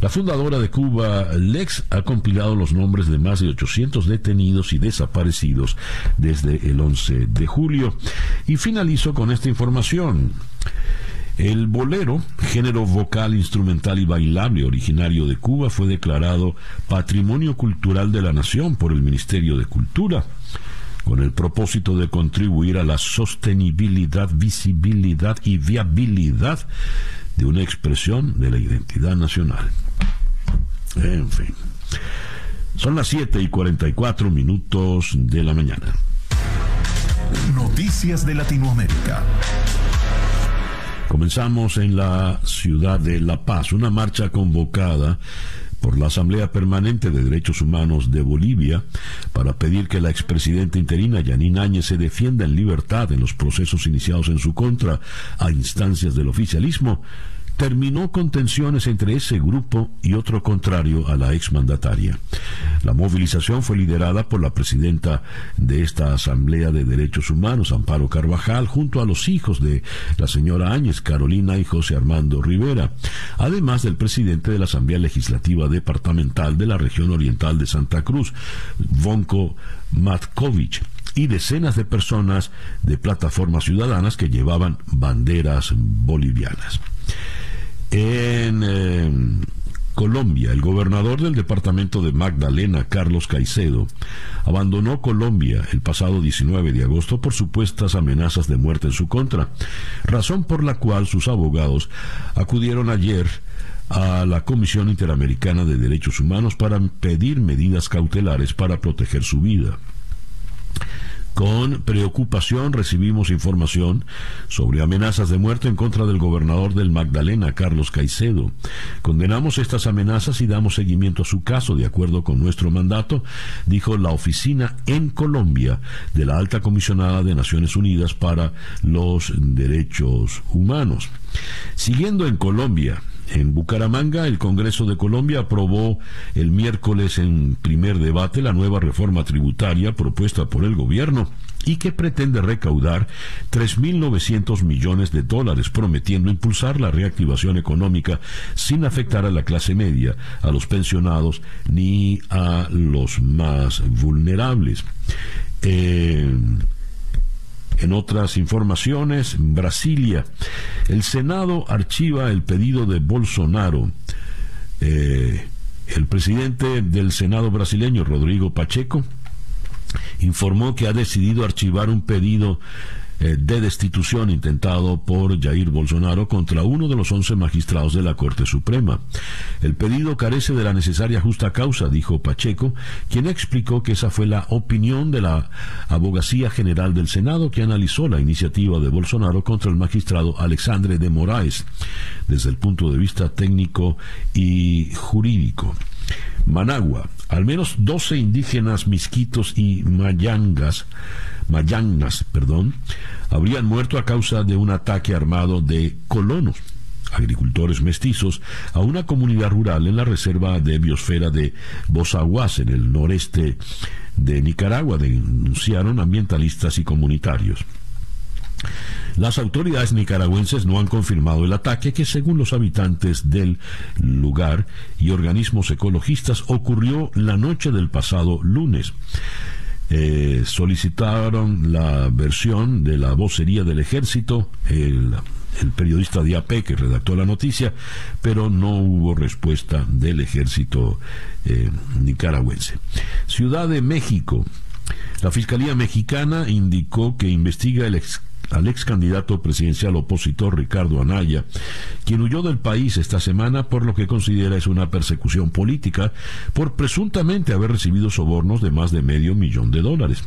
La fundadora de Cuba, Lex, ha compilado los nombres de más de 800 detenidos y desaparecidos desde el 11 de julio. Y finalizo con esta información. El bolero, género vocal, instrumental y bailable originario de Cuba, fue declarado Patrimonio Cultural de la Nación por el Ministerio de Cultura, con el propósito de contribuir a la sostenibilidad, visibilidad y viabilidad de una expresión de la identidad nacional. En fin. Son las 7 y 44 minutos de la mañana. Noticias de Latinoamérica. Comenzamos en la ciudad de La Paz, una marcha convocada por la Asamblea Permanente de Derechos Humanos de Bolivia para pedir que la expresidenta interina Yanine Áñez se defienda en libertad en los procesos iniciados en su contra a instancias del oficialismo terminó con tensiones entre ese grupo y otro contrario a la exmandataria. La movilización fue liderada por la presidenta de esta Asamblea de Derechos Humanos, Amparo Carvajal, junto a los hijos de la señora Áñez, Carolina y José Armando Rivera, además del presidente de la Asamblea Legislativa Departamental de la región oriental de Santa Cruz, Vonko Matkovich y decenas de personas de plataformas ciudadanas que llevaban banderas bolivianas. En em, Colombia, el gobernador del departamento de Magdalena, Carlos Caicedo, abandonó Colombia el pasado 19 de agosto por supuestas amenazas de muerte en su contra, razón por la cual sus abogados acudieron ayer a la Comisión Interamericana de Derechos Humanos para pedir medidas cautelares para proteger su vida. Con preocupación recibimos información sobre amenazas de muerte en contra del gobernador del Magdalena, Carlos Caicedo. Condenamos estas amenazas y damos seguimiento a su caso de acuerdo con nuestro mandato, dijo la oficina en Colombia de la Alta Comisionada de Naciones Unidas para los Derechos Humanos. Siguiendo en Colombia, en Bucaramanga, el Congreso de Colombia aprobó el miércoles en primer debate la nueva reforma tributaria propuesta por el gobierno y que pretende recaudar 3.900 millones de dólares, prometiendo impulsar la reactivación económica sin afectar a la clase media, a los pensionados ni a los más vulnerables. Eh, en otras informaciones, Brasilia, el Senado archiva el pedido de Bolsonaro. Eh, el presidente del Senado brasileño, Rodrigo Pacheco, informó que ha decidido archivar un pedido eh, de destitución intentado por Jair Bolsonaro contra uno de los once magistrados de la Corte Suprema. El pedido carece de la necesaria justa causa, dijo Pacheco, quien explicó que esa fue la opinión de la Abogacía General del Senado que analizó la iniciativa de Bolsonaro contra el magistrado Alexandre de Moraes desde el punto de vista técnico y jurídico. Managua, al menos 12 indígenas misquitos y mayangas Mayangas, perdón, habrían muerto a causa de un ataque armado de colonos agricultores mestizos a una comunidad rural en la reserva de biosfera de Bozaguas, en el noreste de Nicaragua, denunciaron ambientalistas y comunitarios. Las autoridades nicaragüenses no han confirmado el ataque que, según los habitantes del lugar y organismos ecologistas, ocurrió la noche del pasado lunes. Eh, solicitaron la versión de la vocería del ejército, el, periodista de AP que redactó la noticia, pero no hubo respuesta del ejército eh, nicaragüense. Ciudad de México. La Fiscalía Mexicana indicó que investiga el ex al ex candidato presidencial opositor Ricardo Anaya, quien huyó del país esta semana por lo que considera es una persecución política por presuntamente haber recibido sobornos de más de medio millón de dólares.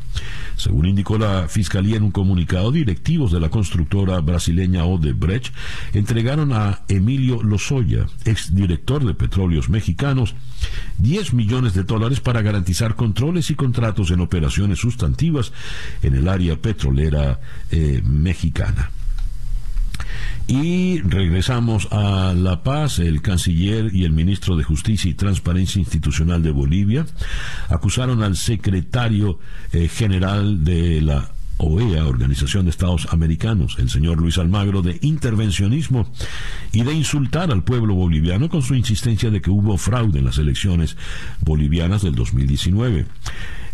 Según indicó la Fiscalía en un comunicado, directivos de la constructora brasileña Odebrecht entregaron a Emilio Lozoya, exdirector de Petróleos Mexicanos, 10 millones de dólares para garantizar controles y contratos en operaciones sustantivas en el área petrolera eh, mexicana. Y regresamos a La Paz. El canciller y el ministro de Justicia y Transparencia Institucional de Bolivia acusaron al secretario eh, general de la OEA, Organización de Estados Americanos, el señor Luis Almagro, de intervencionismo y de insultar al pueblo boliviano con su insistencia de que hubo fraude en las elecciones bolivianas del 2019.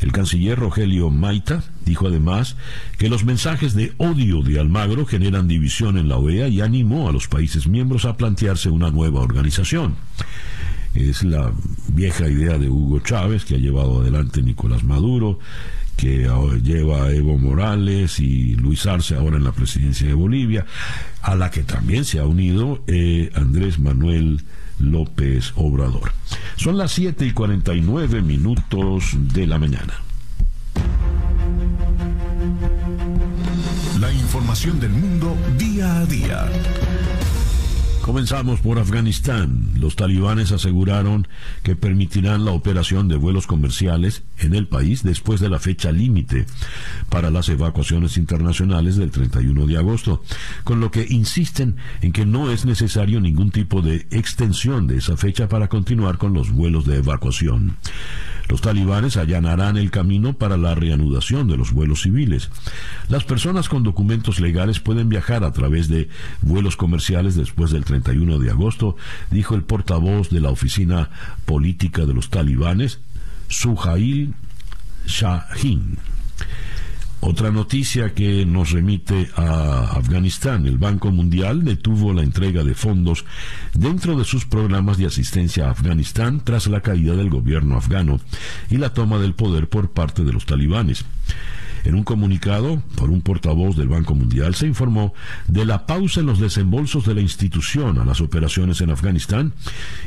El canciller Rogelio Maita dijo además que los mensajes de odio de Almagro generan división en la OEA y animó a los países miembros a plantearse una nueva organización. Es la vieja idea de Hugo Chávez que ha llevado adelante Nicolás Maduro, que lleva a Evo Morales y Luis Arce ahora en la presidencia de Bolivia, a la que también se ha unido eh, Andrés Manuel López Obrador. Son las 7 y 49 minutos de la mañana. La información del mundo día a día. Comenzamos por Afganistán. Los talibanes aseguraron que permitirán la operación de vuelos comerciales en el país después de la fecha límite para las evacuaciones internacionales del 31 de agosto, con lo que insisten en que no es necesario ningún tipo de extensión de esa fecha para continuar con los vuelos de evacuación. Los talibanes allanarán el camino para la reanudación de los vuelos civiles. Las personas con documentos legales pueden viajar a través de vuelos comerciales después del 31 de agosto, dijo el portavoz de la oficina política de los talibanes, Suhail Shahin. Otra noticia que nos remite a Afganistán. El Banco Mundial detuvo la entrega de fondos dentro de sus programas de asistencia a Afganistán tras la caída del gobierno afgano y la toma del poder por parte de los talibanes. En un comunicado por un portavoz del Banco Mundial se informó de la pausa en los desembolsos de la institución a las operaciones en Afganistán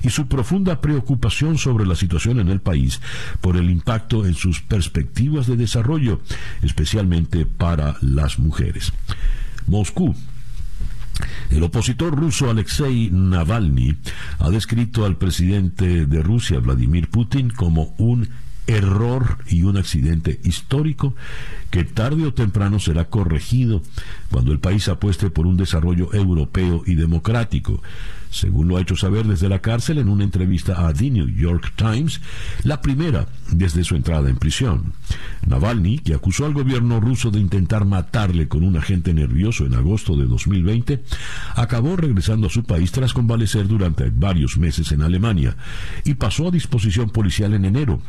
y su profunda preocupación sobre la situación en el país por el impacto en sus perspectivas de desarrollo, especialmente para las mujeres. Moscú el opositor ruso Alexei Navalny ha descrito al presidente de Rusia, Vladimir Putin, como un error y un accidente histórico que tarde o temprano será corregido cuando el país apueste por un desarrollo europeo y democrático. Según lo ha hecho saber desde la cárcel en una entrevista a The New York Times, la primera desde su entrada en prisión. Navalny, que acusó al gobierno ruso de intentar matarle con un agente nervioso en agosto de 2020, acabó regresando a su país tras convalecer durante varios meses en Alemania y pasó a disposición policial en enero.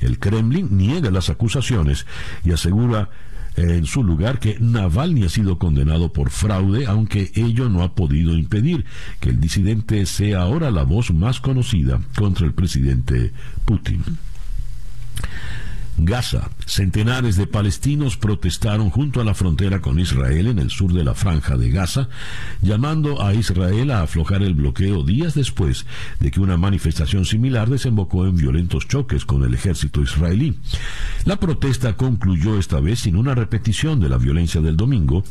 El Kremlin niega las acusaciones y asegura en su lugar que Navalny ha sido condenado por fraude, aunque ello no ha podido impedir que el disidente sea ahora la voz más conocida contra el presidente Putin. Gaza. Centenares de palestinos protestaron junto a la frontera con Israel en el sur de la franja de Gaza, llamando a Israel a aflojar el bloqueo días después de que una manifestación similar desembocó en violentos choques con el ejército israelí. La protesta concluyó esta vez sin una repetición de la violencia del domingo,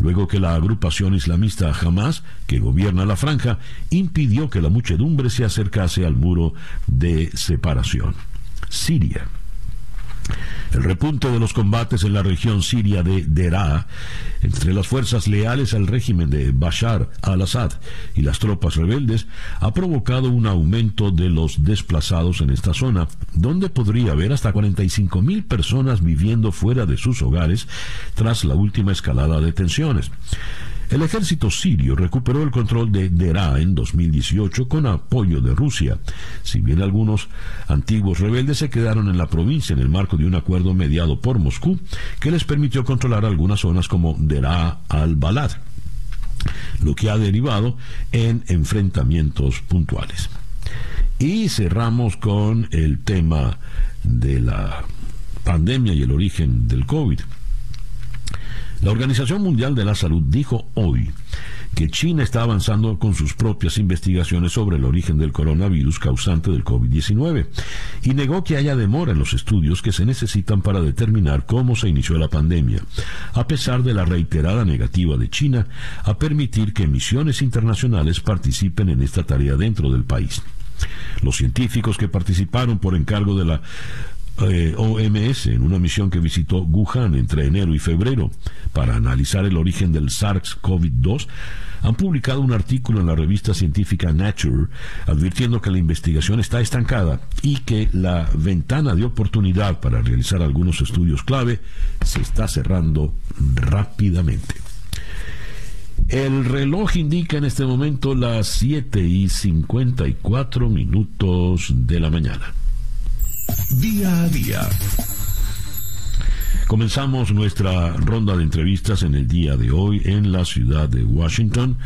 luego que la agrupación islamista Hamas, que gobierna la franja, impidió que la muchedumbre se acercase al muro de separación. Siria. El repunte de los combates en la región siria de Deraa entre las fuerzas leales al régimen de Bashar al-Assad y las tropas rebeldes ha provocado un aumento de los desplazados en esta zona, donde podría haber hasta 45 mil personas viviendo fuera de sus hogares tras la última escalada de tensiones. El ejército sirio recuperó el control de Deraa en 2018 con apoyo de Rusia, si bien algunos antiguos rebeldes se quedaron en la provincia en el marco de un acuerdo mediado por Moscú que les permitió controlar algunas zonas como Deraa al-Balad, lo que ha derivado en enfrentamientos puntuales. Y cerramos con el tema de la pandemia y el origen del COVID. La Organización Mundial de la Salud dijo hoy que China está avanzando con sus propias investigaciones sobre el origen del coronavirus causante del COVID-19 y negó que haya demora en los estudios que se necesitan para determinar cómo se inició la pandemia, a pesar de la reiterada negativa de China a permitir que misiones internacionales participen en esta tarea dentro del país. Los científicos que participaron por encargo de la eh, OMS en una misión que visitó Wuhan entre enero y febrero para analizar el origen del SARS-CoV-2 han publicado un artículo en la revista científica Nature advirtiendo que la investigación está estancada y que la ventana de oportunidad para realizar algunos estudios clave se está cerrando rápidamente. El reloj indica en este momento las 7 y 54 minutos de la mañana. Día a día. Comenzamos nuestra ronda de entrevistas en el día de hoy en la ciudad de Washington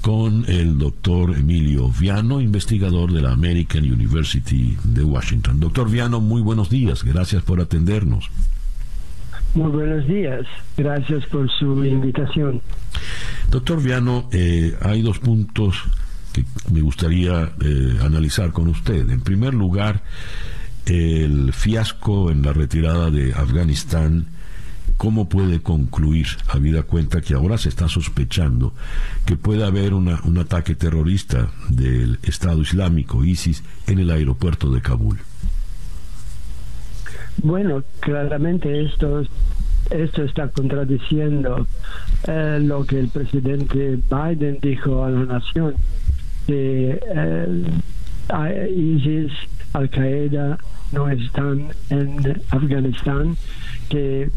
con el doctor Emilio Viano, investigador de la American University de Washington. Doctor Viano, muy buenos días, gracias por atendernos. Muy buenos días, gracias por su invitación. Doctor Viano, eh, hay dos puntos que me gustaría eh, analizar con usted. En primer lugar, el fiasco en la retirada de Afganistán, ¿cómo puede concluir, habida cuenta que ahora se está sospechando que puede haber un ataque terrorista del Estado Islámico, ISIS, en el aeropuerto de Kabul? Bueno, claramente esto, esto está contradiciendo eh, lo que el presidente Biden dijo a la nación, que eh, ISIS, Al-Qaeda, no están en Afganistán, que,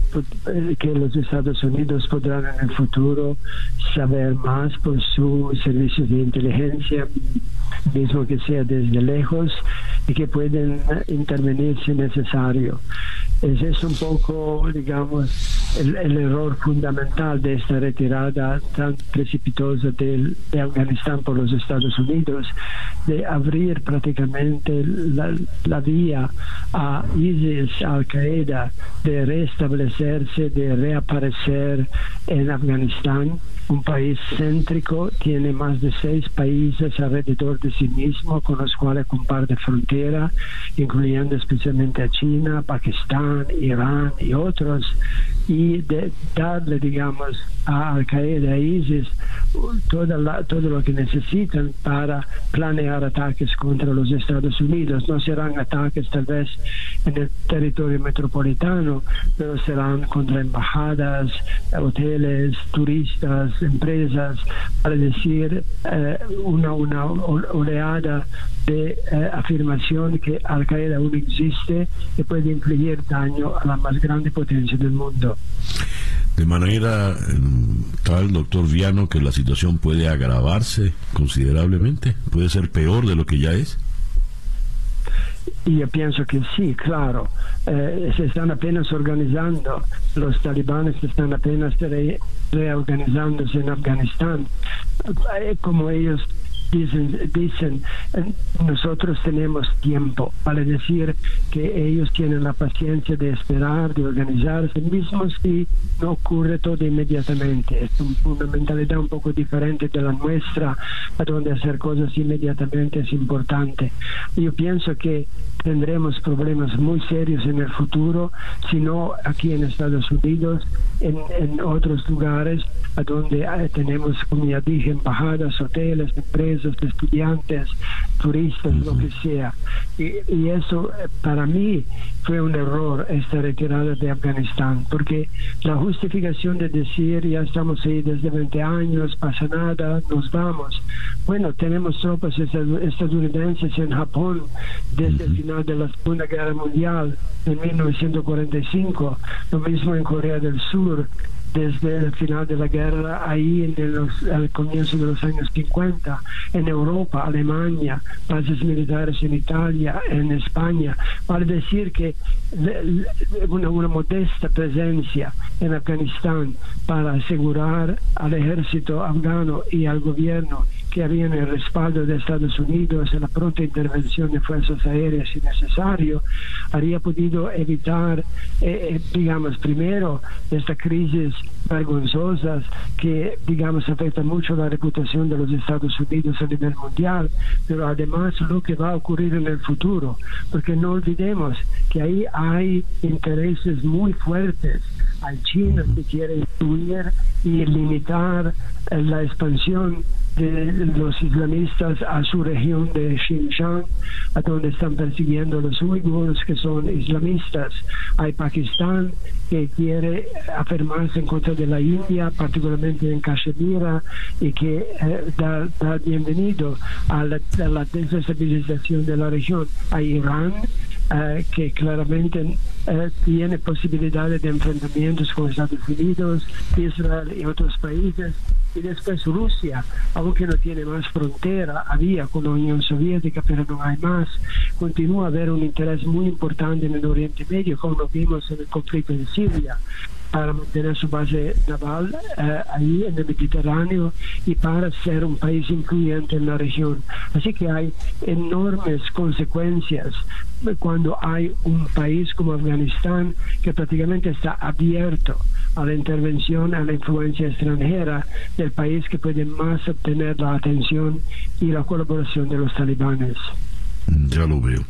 que los Estados Unidos podrán en el futuro saber más por sus servicios de inteligencia, mismo que sea desde lejos, y que pueden intervenir si necesario. Ese es un poco, digamos, el, error fundamental de esta retirada tan precipitosa de, de, Afganistán por los Estados Unidos, de abrir prácticamente la, la vía a ISIS, Al-Qaeda, de restablecerse, de reaparecer en Afganistán un país céntrico, tiene más de seis países alrededor de sí mismo con los cuales comparte frontera, incluyendo especialmente a China, Pakistán, Irán y otros, y de darle, digamos, a Al Qaeda, a ISIS, toda todo lo que necesitan para planear ataques contra los Estados Unidos. No serán ataques tal vez en el territorio metropolitano, pero serán contra embajadas, hoteles, turistas, empresas, para decir eh, una, una oleada de eh, afirmación que Al Qaeda aún existe y puede infligir daño a la más grande potencia del mundo. De manera tal, doctor Viano, que la situación puede agravarse considerablemente, puede ser peor de lo que ya es. Y yo pienso que sí, claro. Eh, se están apenas organizando, los talibanes están apenas reorganizándose en Afganistán. Eh, como ellos dicen, dicen, eh, nosotros tenemos tiempo, para decir que ellos tienen la paciencia de esperar, de organizarse, mismo si no ocurre todo inmediatamente. Es una mentalidad un poco diferente de la nuestra, donde hacer cosas inmediatamente es importante. Yo pienso que tendremos problemas muy serios en el futuro, si no aquí en Estados Unidos, en, en otros lugares, donde eh, tenemos, como ya dije, embajadas, hoteles, empresas, estudiantes, turistas, lo que sea. Y, eso eh, para mí fue un error esta retirada de Afganistán, porque la justificación de decir ya estamos ahí desde 20 años, pasa nada, nos vamos. Bueno, tenemos tropas estadounidenses en Japón desde el final de la Segunda Guerra Mundial en 1945, lo mismo en Corea del Sur, desde el final de la guerra, ahí en el comienzo de los años 50, en Europa, Alemania, bases militares en Italia, en España, para decir que una, una modesta presencia en Afganistán para asegurar al ejército afgano y al gobierno que habían el respaldo de Estados Unidos la pronta intervención de fuerzas aéreas si necesario, habría podido evitar, eh, eh, digamos, primero esta crisis vergonzosa que, digamos, afecta mucho la reputación de los Estados Unidos a nivel mundial, pero además lo que va a ocurrir en el futuro, porque no olvidemos que ahí hay intereses muy fuertes. Hay China que quiere incluir y limitar eh, la expansión de los islamistas a su región de Xinjiang, a donde están persiguiendo los uigures que son islamistas. Hay Pakistán que quiere afirmarse en contra de la India, particularmente en Kashmir, y que eh, da, bienvenido a la, a la desestabilización de la región. Hay Irán eh, que claramente eh, tiene posibilidades de enfrentamientos con Estados Unidos, Israel y otros países. Y después Rusia, aunque no tiene más frontera, había con la Unión Soviética, pero no hay más, continúa a haber un interés muy importante en el Oriente Medio, como lo vimos en el conflicto en Siria para mantener su base naval eh, ahí en el Mediterráneo y para ser un país influyente en la región. Así que hay enormes consecuencias cuando hay un país como Afganistán que prácticamente está abierto a la intervención, a la influencia extranjera del país que puede más obtener la atención y la colaboración de los talibanes. Ya lo veo.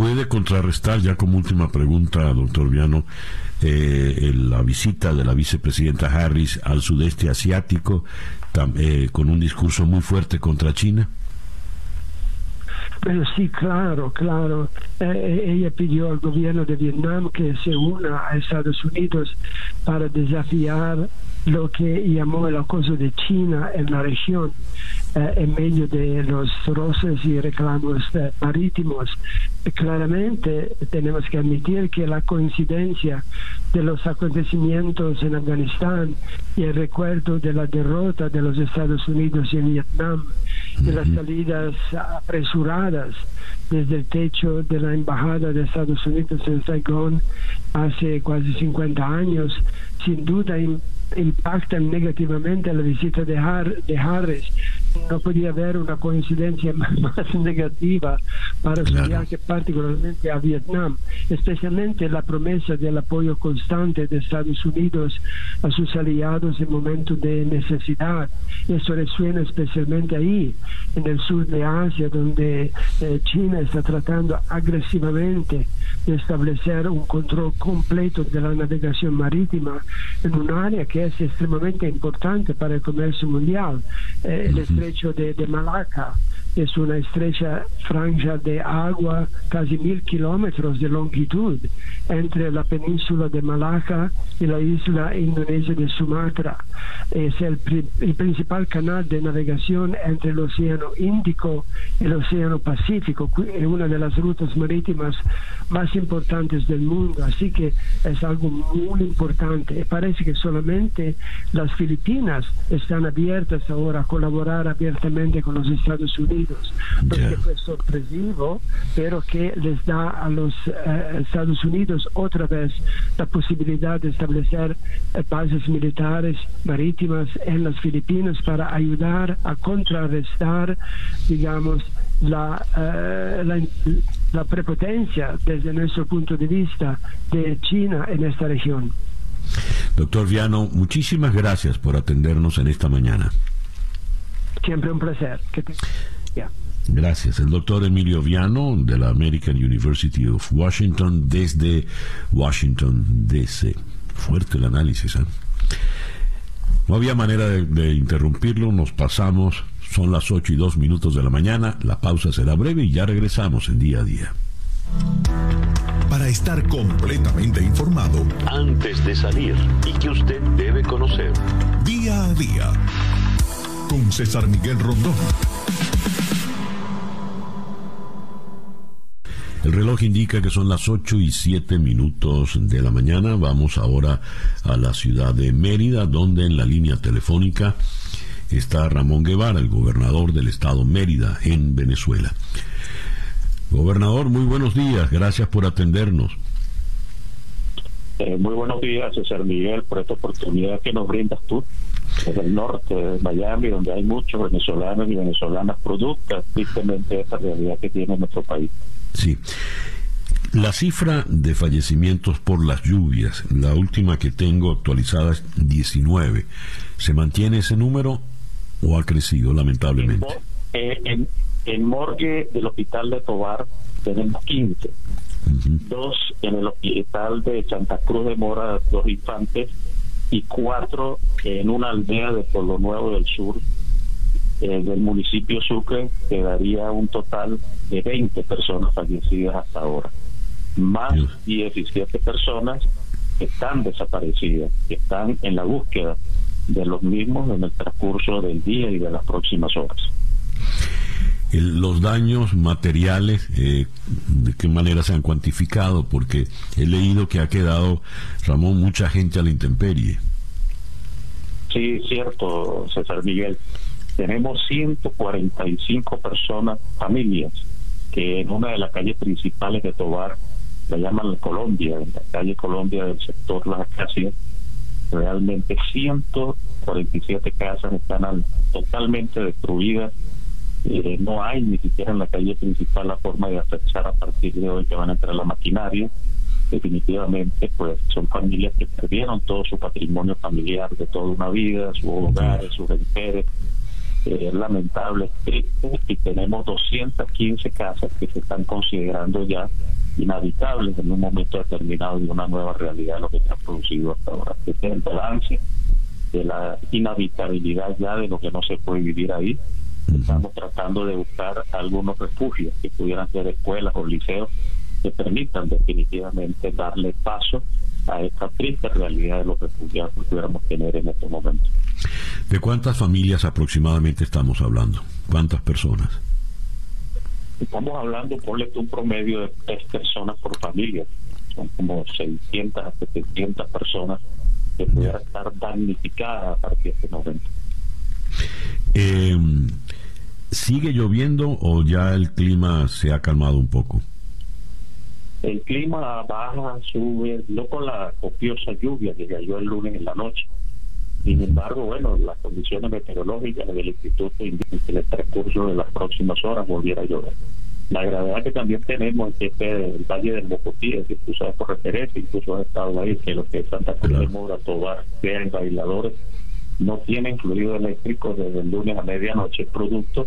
¿Puede contrarrestar, ya como última pregunta, doctor Viano, eh, la visita de la vicepresidenta Harris al sudeste asiático eh, con un discurso muy fuerte contra China? Pero sí, claro, claro. Eh, ella pidió al gobierno de Vietnam que se una a Estados Unidos para desafiar lo que llamó el acoso de China en la región. Eh, en medio de los roces y reclamos eh, marítimos. Claramente tenemos que admitir que la coincidencia de los acontecimientos en Afganistán y el recuerdo de la derrota de los Estados Unidos en Vietnam, de las salidas apresuradas desde el techo de la Embajada de Estados Unidos en Saigón hace casi 50 años, sin duda impactan negativamente la visita de, de Harris no podía haber una coincidencia más negativa para su viaje particularmente a Vietnam, especialmente la promesa del apoyo constante de Estados Unidos a sus aliados en momentos de necesidad. Eso resuena especialmente ahí, en el sur de Asia, donde eh, China está tratando agresivamente establecer un control completo de la navegación marítima en un área que es extremadamente importante para el comercio mundial, eh, el estrecho de, de Malaca es una estrecha franja de agua, casi mil kilómetros de longitud, entre la península de Malaca y la isla indonesia de Sumatra. Es el, principal canal de navegación entre el Océano Índico y el Océano Pacífico, es una de las rutas marítimas más importantes del mundo, así que es algo muy importante. Parece que solamente las Filipinas están abiertas ahora a colaborar abiertamente con los Estados Unidos porque fue sorpresivo, pero que les da a los eh, Estados Unidos otra vez la posibilidad de establecer eh, bases militares marítimas en las Filipinas para ayudar a contrarrestar, digamos, la, eh, la, la prepotencia desde nuestro punto de vista de China en esta región. Doctor Viano, muchísimas gracias por atendernos en esta mañana. Siempre un placer. Gracias. El doctor Emilio Viano de la American University of Washington desde Washington, D.C. Fuerte el análisis. ¿eh? No había manera de, interrumpirlo, nos pasamos, son las 8 y 2 minutos de la mañana, la pausa será breve y ya regresamos en día a día. Para estar completamente informado, antes de salir y que usted debe conocer, día a día, con César Miguel Rondón. El reloj indica que son las 8 y 7 minutos de la mañana. Vamos ahora a la ciudad de Mérida, donde en la línea telefónica está Ramón Guevara, el gobernador del estado Mérida, en Venezuela. Gobernador, muy buenos días. Gracias por atendernos. Eh, muy buenos días, César Miguel, por esta oportunidad que nos brindas tú desde el norte de Miami, donde hay muchos venezolanos y venezolanas productas tristemente de esta realidad que tiene nuestro país. Sí. La cifra de fallecimientos por las lluvias, la última que tengo actualizada es 19. ¿Se mantiene ese número o ha crecido lamentablemente? En, en, en morgue del hospital de Tobar tenemos 15. Dos en el hospital de Santa Cruz de Mora, dos infantes, y cuatro en una aldea de Pueblo Nuevo del Sur, eh, del municipio Sucre, que daría un total de 20 personas fallecidas hasta ahora, más 17 personas que están desaparecidas, que están en la búsqueda de los mismos en el transcurso del día y de las próximas horas. Los daños materiales, eh, ¿de qué manera se han cuantificado? Porque he leído que ha quedado, Ramón, mucha gente a la intemperie. Sí, cierto, César Miguel. Tenemos 145 personas, familias, que en una de las calles principales de Tobar, la llaman Colombia, en la calle Colombia del sector Las Acacias, realmente 147 casas están totalmente destruidas. Eh, no hay ni siquiera en la calle principal la forma de accesar a partir de hoy que van a entrar la maquinaria. Definitivamente, pues son familias que perdieron todo su patrimonio familiar de toda una vida, sus hogares, sus enteres, es lamentable, y tenemos 215 casas que se están considerando ya inhabitables en un momento determinado de una nueva realidad de lo que se ha producido hasta ahora. Este es el balance de la inhabitabilidad ya de lo que no se puede vivir ahí. Estamos tratando de buscar algunos refugios que pudieran ser escuelas o liceos que permitan definitivamente darle paso a esta triste realidad de los refugiados que pudiéramos tener en estos momentos. ¿De cuántas familias aproximadamente estamos hablando? ¿Cuántas personas? Estamos hablando, ponle un promedio de tres personas por familia. Son como 600 a 700 personas que pudieran estar damnificadas a partir de este momento. Em, ¿Sigue lloviendo o ya el clima se ha calmado un poco? El clima baja, sube, no con la copiosa lluvia que cayó el lunes en la noche. Sin embargo, bueno, las condiciones meteorológicas del instituto indican que en el transcurso de las próximas horas volviera a llover. La gravedad que también tenemos es que este, el Valle del Mocotí, que tú sabes por referencia, incluso ha estado ahí, que los que Santa Cruz de Mora, Tobar, sean bailadores, no tienen fluido eléctrico desde el lunes a medianoche, producto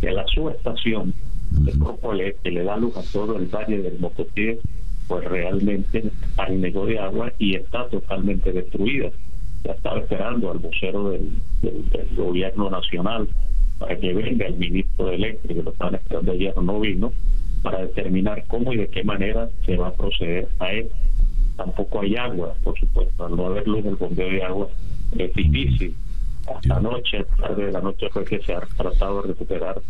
de la subestación de Propolé, que le da luz a todo el Valle del Mocotí, pues realmente hay nego de agua y está totalmente destruida. Ya estaba esperando al vocero del, gobierno nacional para que venga el ministro de eléctrico, lo estaban esperando ayer, no vino, para determinar cómo y de qué manera se va a proceder a él. Tampoco hay agua, por supuesto, al no haber luz el bombeo de agua es difícil. Hasta anoche, tarde de la noche fue que se ha tratado de recuperar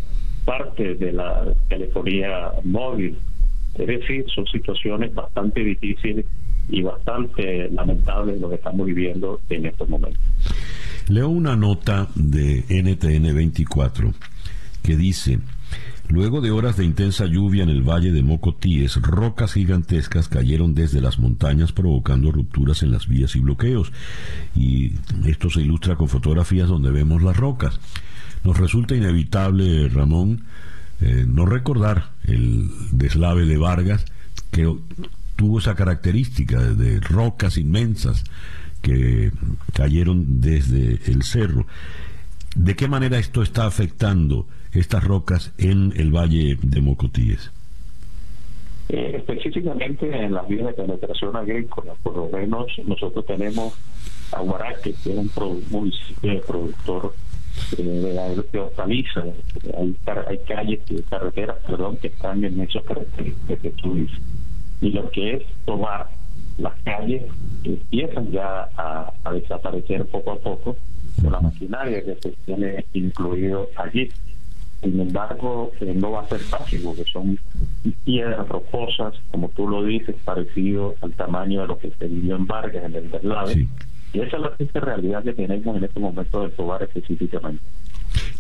parte de la telefonía móvil. Es decir, son situaciones bastante difíciles y bastante lamentables lo que estamos viviendo en estos momentos. Leo una nota de NTN 24 que dice, Luego de horas de intensa lluvia en el valle de Mocotíes, rocas gigantescas cayeron desde las montañas provocando rupturas en las vías y bloqueos. Y esto se ilustra con fotografías donde vemos las rocas. Nos resulta inevitable, Ramón, eh, no recordar el deslave de Vargas, que tuvo esa característica de rocas inmensas que cayeron desde el cerro. ¿De qué manera esto está afectando estas rocas en el valle de Mocotíes? Eh, específicamente en las vías de penetración agrícola, por lo menos nosotros tenemos Aguaraque, que es un municipio productor eh, de, hortalizas, hay, hay calles, carreteras, perdón, que están en esos características que tú dices. Y lo que es tomar las calles empiezan ya a, a desaparecer poco a poco con la maquinaria que se tiene incluido allí. Sin embargo, eh, no va a ser fácil porque son piedras rocosas, como tú lo dices, parecido al tamaño de lo que se vivió en Vargas, en el Berlave. Y esa es la triste realidad que tenemos en este momento del Tobar específicamente.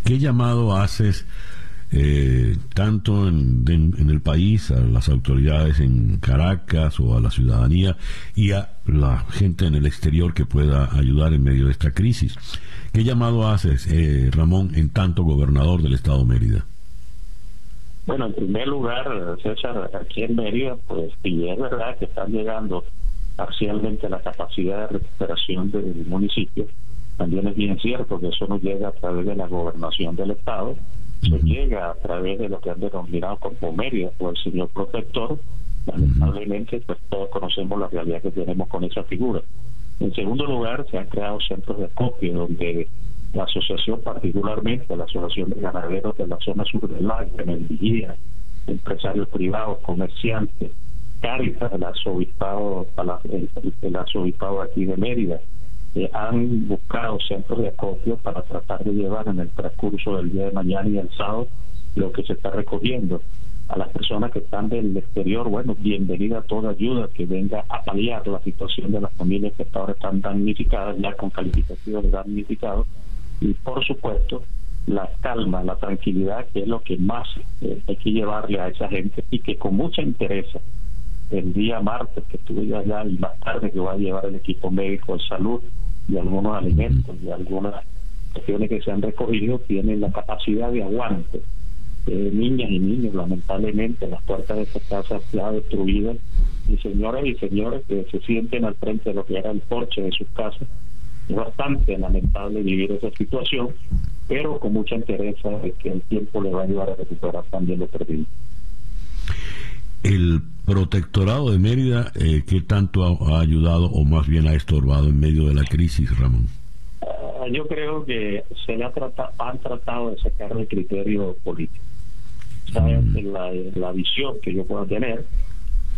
¿Qué llamado haces eh, tanto en, el país, a las autoridades en Caracas o a la ciudadanía y a la gente en el exterior que pueda ayudar en medio de esta crisis. ¿Qué llamado haces, eh, Ramón, en tanto gobernador del Estado Mérida? Bueno, en primer lugar, César, aquí en Mérida, pues sí es verdad que están llegando parcialmente la capacidad de recuperación del municipio. También es bien cierto que eso no llega a través de la gobernación del Estado, se llega a través de lo que han denominado como Mérida o el señor protector. Lamentablemente, pues todos conocemos la realidad que tenemos con esa figura. En segundo lugar, se han creado centros de acopio donde la asociación, particularmente la Asociación de Ganaderos de la zona sur del lago, el Vigía, empresarios privados, comerciantes, Caritas, el arzobispado, el, el aquí de Mérida, han buscado centros de acopio para tratar de llevar en el transcurso del día de mañana y el sábado lo que se está recogiendo. A las personas que están del exterior, bueno, bienvenida toda ayuda que venga a paliar la situación de las familias que ahora están damnificadas, ya con calificación de damnificados. Y por supuesto, la calma, la tranquilidad, que es lo que más eh, hay que llevarle a esa gente y que con mucha interés el día martes que estuve allá y más tarde que va a llevar el equipo médico de salud y algunos alimentos y algunas cuestiones que se han recogido tienen la capacidad de aguante. Eh, niñas y niños, lamentablemente, las puertas de estas casas ya destruidas y señoras y señores que se sienten al frente de lo que era el porche de sus casas. Es bastante lamentable vivir esa situación, pero con mucha interés de que el tiempo le va a ayudar a recuperar también lo perdido. El protectorado de Mérida, eh, ¿qué tanto ha, ayudado o más bien ha estorbado en medio de la crisis, Ramón? Ah, yo creo que se le ha tratado, han tratado de sacar el criterio político. Mm. La, la visión que yo puedo tener,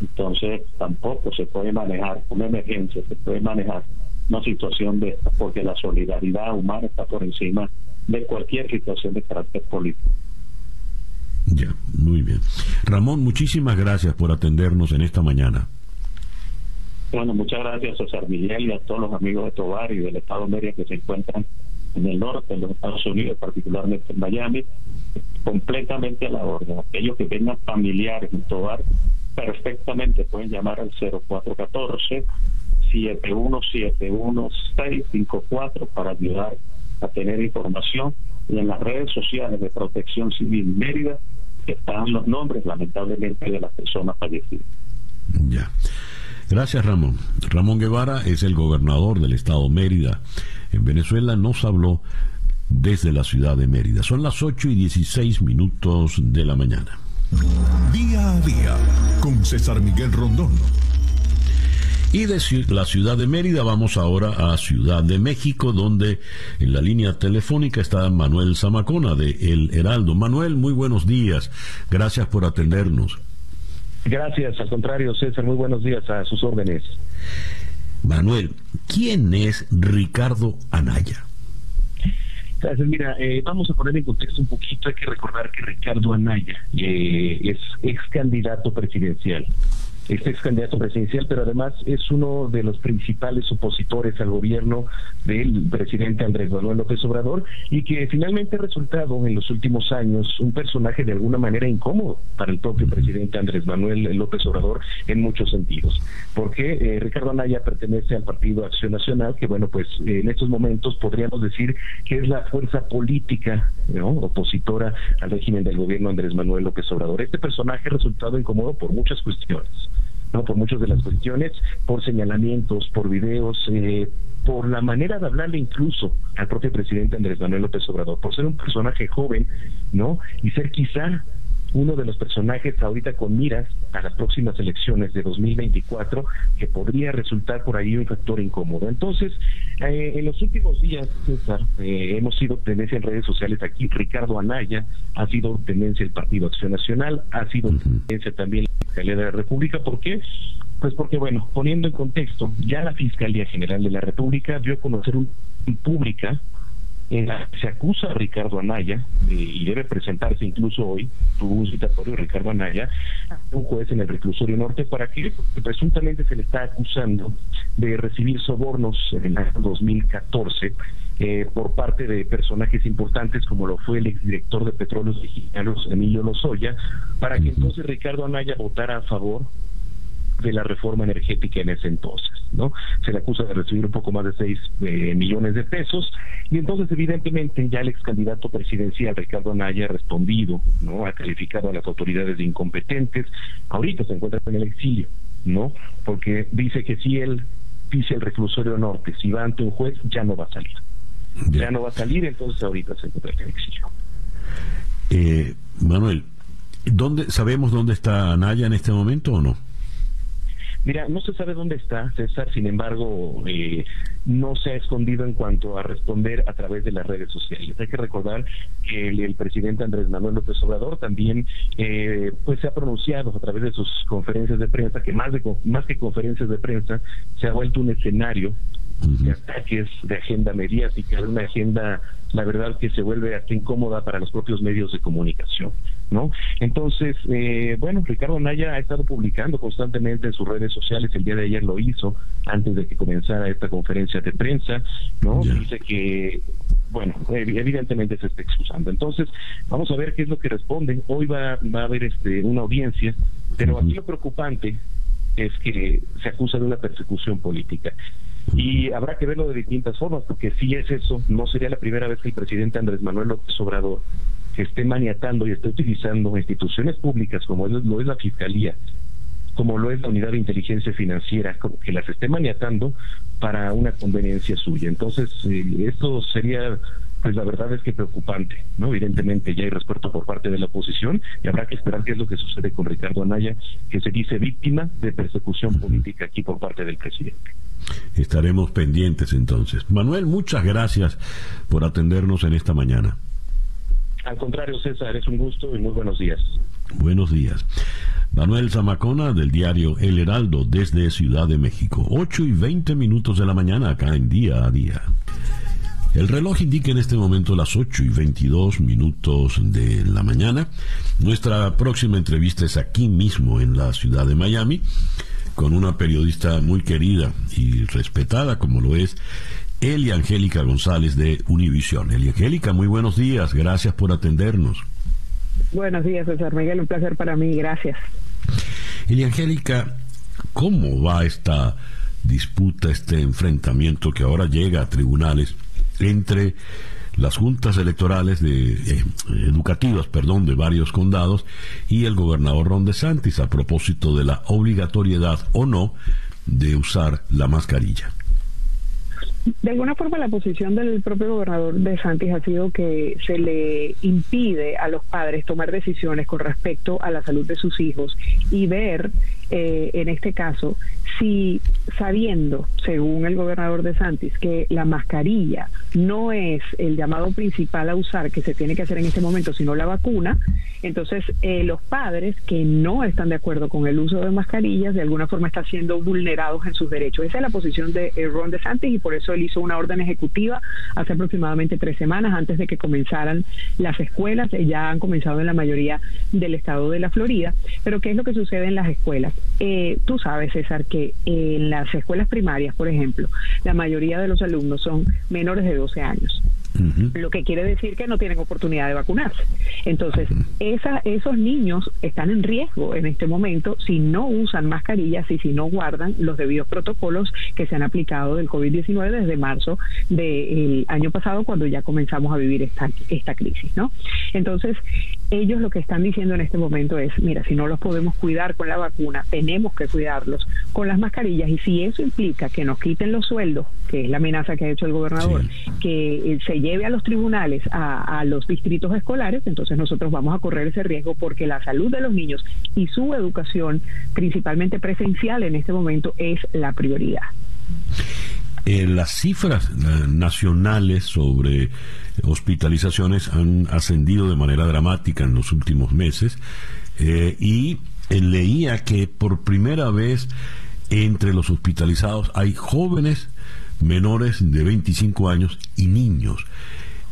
entonces tampoco se puede manejar una emergencia, se puede manejar una situación de esta, porque la solidaridad humana está por encima de cualquier situación de carácter político. Ya, muy bien. Ramón, muchísimas gracias por atendernos en esta mañana. Bueno, muchas gracias a César Miguel y a todos los amigos de Tobar y del Estado Mérida que se encuentran en el norte de los Estados Unidos, particularmente en Miami, completamente a la orden. Aquellos que tengan familiares en Tobar, perfectamente pueden llamar al 0414 7171654 para ayudar a tener información y en las redes sociales de Protección Civil Mérida están los nombres, lamentablemente, de las personas fallecidas. Ya. Gracias, Ramón. Ramón Guevara es el gobernador del estado Mérida. En Venezuela nos habló desde la ciudad de Mérida. Son las 8 y 16 minutos de la mañana. Día a día con César Miguel Rondón. Y de la ciudad de Mérida vamos ahora a Ciudad de México, donde en la línea telefónica está Manuel Zamacona de El Heraldo. Manuel, muy buenos días. Gracias por atendernos. Gracias, al contrario, César, muy buenos días a sus órdenes. Manuel, ¿quién es Ricardo Anaya? Gracias, mira, eh, vamos a poner en contexto un poquito, hay que recordar que Ricardo Anaya eh, es ex candidato presidencial es ex candidato presidencial, pero además es uno de los principales opositores al gobierno del presidente Andrés Manuel López Obrador y que finalmente ha resultado en los últimos años un personaje de alguna manera incómodo para el propio presidente Andrés Manuel López Obrador en muchos sentidos. Porque eh, Ricardo Anaya pertenece al Partido Acción Nacional, que bueno, pues en estos momentos podríamos decir que es la fuerza política opositora al régimen del gobierno Andrés Manuel López Obrador. Este personaje ha resultado incómodo por muchas cuestiones. ¿No? por muchas de las cuestiones, por señalamientos, por videos, eh, por la manera de hablarle incluso al propio presidente Andrés Manuel López Obrador, por ser un personaje joven, ¿no? Y ser quizá uno de los personajes ahorita con miras a las próximas elecciones de 2024 que podría resultar por ahí un factor incómodo. Entonces, eh, en los últimos días, César, eh, hemos sido tendencia en redes sociales aquí. Ricardo Anaya ha sido tendencia el Partido Acción Nacional, ha sido tendencia también la Fiscalía de la República. ¿Por qué? Pues porque, bueno, poniendo en contexto, ya la Fiscalía General de la República dio a conocer un pública se acusa a Ricardo Anaya eh, y debe presentarse incluso hoy, tuvo un citatorio Ricardo Anaya, un juez en el reclusorio norte, ¿para que Porque presuntamente se le está acusando de recibir sobornos en el año 2014 eh, por parte de personajes importantes como lo fue el exdirector de Petróleos Mexicanos, Emilio Lozoya, para que entonces Ricardo Anaya votara a favor de la reforma energética en ese entonces, ¿no? Se le acusa de recibir un poco más de 6 eh, millones de pesos y entonces evidentemente ya el ex candidato presidencial Ricardo Anaya ha respondido, ¿no? Ha calificado a las autoridades de incompetentes, ahorita se encuentra en el exilio, ¿no? Porque dice que si él pisa el reclusorio norte, si va ante un juez, ya no va a salir. Ya no va a salir, entonces ahorita se encuentra en el exilio. Eh, Manuel, ¿dónde, ¿sabemos dónde está Anaya en este momento o no? Mira, no se sabe dónde está César, sin embargo, eh, no se ha escondido en cuanto a responder a través de las redes sociales. Hay que recordar que el, presidente Andrés Manuel López Obrador también eh, pues se ha pronunciado a través de sus conferencias de prensa, que más, de, más que conferencias de prensa, se ha vuelto un escenario de ataques de agenda mediática, de una agenda, la verdad, que se vuelve hasta incómoda para los propios medios de comunicación. ¿No? Entonces, eh, bueno, Ricardo Naya ha estado publicando constantemente en sus redes sociales, el día de ayer lo hizo, antes de que comenzara esta conferencia de prensa, ¿no? Dice que, bueno, evidentemente se está excusando. Entonces, vamos a ver qué es lo que responden. Hoy va, va a haber este, una audiencia, pero aquí lo preocupante es que se acusa de una persecución política. Y habrá que verlo de distintas formas, porque si es eso, no sería la primera vez que el presidente Andrés Manuel López Obrador esté maniatando y esté utilizando instituciones públicas como lo es la Fiscalía, como lo es la Unidad de Inteligencia Financiera, que las esté maniatando para una conveniencia suya. Entonces, eh, esto sería pues la verdad es que preocupante, ¿no? Evidentemente ya hay respuesta por parte de la oposición y habrá que esperar qué es lo que sucede con Ricardo Anaya, que se dice víctima de persecución política aquí por parte del presidente. Estaremos pendientes entonces. Manuel, muchas gracias por atendernos en esta mañana. Al contrario, César, es un gusto y muy buenos días. Buenos días. Manuel Zamacona del diario El Heraldo desde Ciudad de México. 8 y 20 minutos de la mañana acá en día a día. El reloj indica en este momento las 8 y 22 minutos de la mañana. Nuestra próxima entrevista es aquí mismo en la ciudad de Miami con una periodista muy querida y respetada como lo es Elia Angélica González de Univisión. Elia Angélica, muy buenos días, gracias por atendernos. Buenos días, César Miguel, un placer para mí, gracias. Elia Angélica, ¿cómo va esta disputa, este enfrentamiento que ahora llega a tribunales entre las juntas electorales de, eh, educativas perdón, de varios condados y el gobernador Ron DeSantis a propósito de la obligatoriedad o no de usar la mascarilla. De alguna forma la posición del propio gobernador de Santis ha sido que se le impide a los padres tomar decisiones con respecto a la salud de sus hijos y ver, eh, en este caso, si sabiendo, según el gobernador de Santis, que la mascarilla no es el llamado principal a usar que se tiene que hacer en este momento, sino la vacuna, entonces eh, los padres que no están de acuerdo con el uso de mascarillas de alguna forma están siendo vulnerados en sus derechos. Esa es la posición de eh, Ron DeSantis y por eso él hizo una orden ejecutiva hace aproximadamente tres semanas antes de que comenzaran las escuelas. Ya han comenzado en la mayoría del estado de la Florida. Pero ¿qué es lo que sucede en las escuelas? Eh, tú sabes, César, que en las escuelas primarias, por ejemplo, la mayoría de los alumnos son menores de 12 años lo que quiere decir que no tienen oportunidad de vacunarse. Entonces, esa, esos niños están en riesgo en este momento si no usan mascarillas y si no guardan los debidos protocolos que se han aplicado del COVID-19 desde marzo del año pasado, cuando ya comenzamos a vivir esta, esta crisis, ¿no? Entonces, ellos lo que están diciendo en este momento es, mira, si no los podemos cuidar con la vacuna, tenemos que cuidarlos con las mascarillas y si eso implica que nos quiten los sueldos, que es la amenaza que ha hecho el gobernador, que eh, se lleve a los tribunales a, los distritos escolares, entonces nosotros vamos a correr ese riesgo porque la salud de los niños y su educación, principalmente presencial en este momento, es la prioridad. Eh, las cifras eh, nacionales sobre hospitalizaciones han ascendido de manera dramática en los últimos meses eh, y leía que por primera vez entre los hospitalizados hay jóvenes menores de 25 años y niños.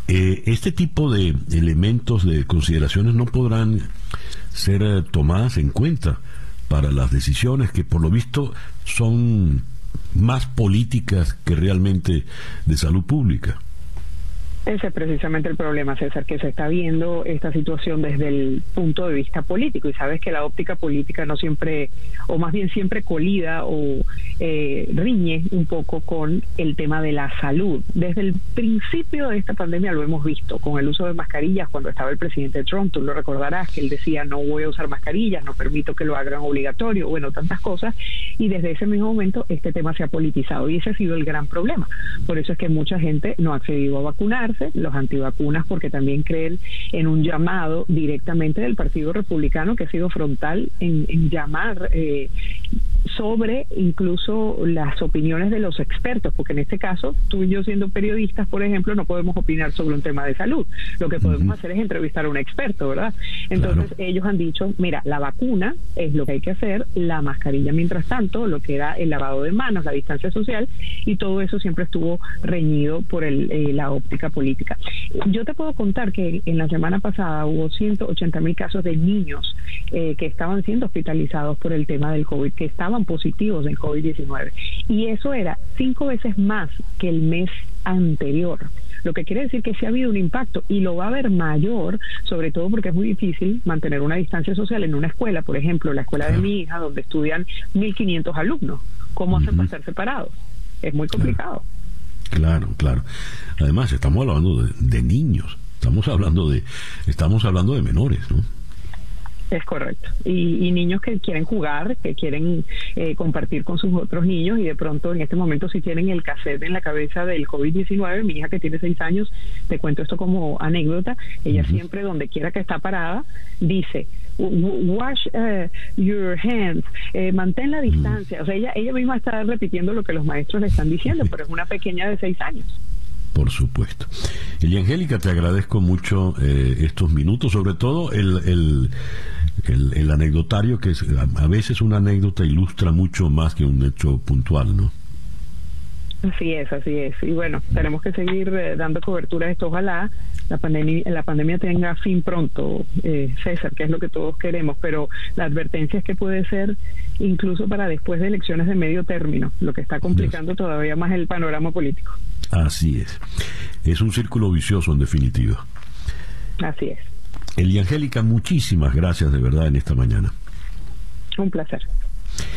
este tipo de elementos de consideraciones no podrán ser tomadas en cuenta para las decisiones que por lo visto son más políticas que realmente de salud pública. Ese es precisamente el problema, César, que se está viendo esta situación desde el punto de vista político y sabes que la óptica política no siempre, o más bien siempre colida o eh, riñe un poco con el tema de la salud. Desde el principio de esta pandemia lo hemos visto con el uso de mascarillas cuando estaba el presidente Trump, tú lo recordarás que él decía no voy a usar mascarillas, no permito que lo hagan obligatorio, bueno, tantas cosas y desde ese mismo momento este tema se ha politizado y ese ha sido el gran problema. Por eso es que mucha gente no ha accedido a vacunar los antivacunas, porque también creen en un llamado directamente del Partido Republicano que ha sido frontal en, llamar eh, sobre incluso las opiniones de los expertos, porque en este caso, tú y yo siendo periodistas, por ejemplo, no podemos opinar sobre un tema de salud. Lo que podemos hacer es entrevistar a un experto, ¿verdad? Entonces ellos han dicho, mira, la vacuna es lo que hay que hacer, la mascarilla mientras tanto, lo que era el lavado de manos, la distancia social, y todo eso siempre estuvo reñido por el, eh, la óptica política. Yo te puedo contar que en la semana pasada hubo 180 mil casos de niños eh, que estaban siendo hospitalizados por el tema del COVID, que estaban positivos en COVID-19. Y eso era cinco veces más que el mes anterior. Lo que quiere decir que sí ha habido un impacto y lo va a haber mayor, sobre todo porque es muy difícil mantener una distancia social en una escuela, por ejemplo, la escuela de mi hija, donde estudian 1.500 alumnos. ¿Cómo hacen para ser separados? Es muy complicado. Claro, claro. Además, estamos hablando de, de niños, estamos hablando de, estamos hablando de menores, ¿no? Es correcto. Y, niños que quieren jugar, que quieren eh, compartir con sus otros niños y de pronto en este momento si tienen el cassette en la cabeza del COVID-19, mi hija que tiene seis años, te cuento esto como anécdota, ella siempre donde quiera que está parada dice, wash uh, your hands, eh, mantén la distancia. O sea, ella, ella misma está repitiendo lo que los maestros le están diciendo, pero es una pequeña de seis años. Por supuesto. Y Angélica, te agradezco mucho eh, estos minutos, sobre todo el, el, anecdotario, que es, a veces una anécdota ilustra mucho más que un hecho puntual, ¿no? Así es, así es. Y bueno, tenemos que seguir eh, dando cobertura a esto. Ojalá la pandemia, la pandemia tenga fin pronto, eh, César, que es lo que todos queremos, pero la advertencia es que puede ser incluso para después de elecciones de medio término, lo que está complicando todavía más el panorama político. Así es. Es un círculo vicioso en definitiva. Así es. Eliangélica, muchísimas gracias de verdad en esta mañana. Un placer.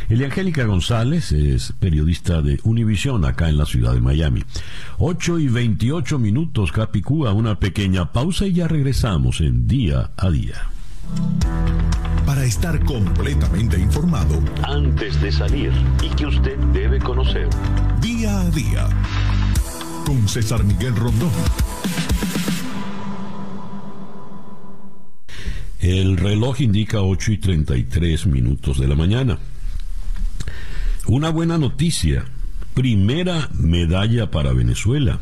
Eliangélica González es periodista de Univisión acá en la ciudad de Miami. 8 y 28 minutos, Capicúa, una pequeña pausa y ya regresamos en día a día. Para estar completamente informado antes de salir y que usted debe conocer. Día a día con César Miguel Rondón. El reloj indica 8 y 33 minutos de la mañana. Una buena noticia. Primera medalla para Venezuela.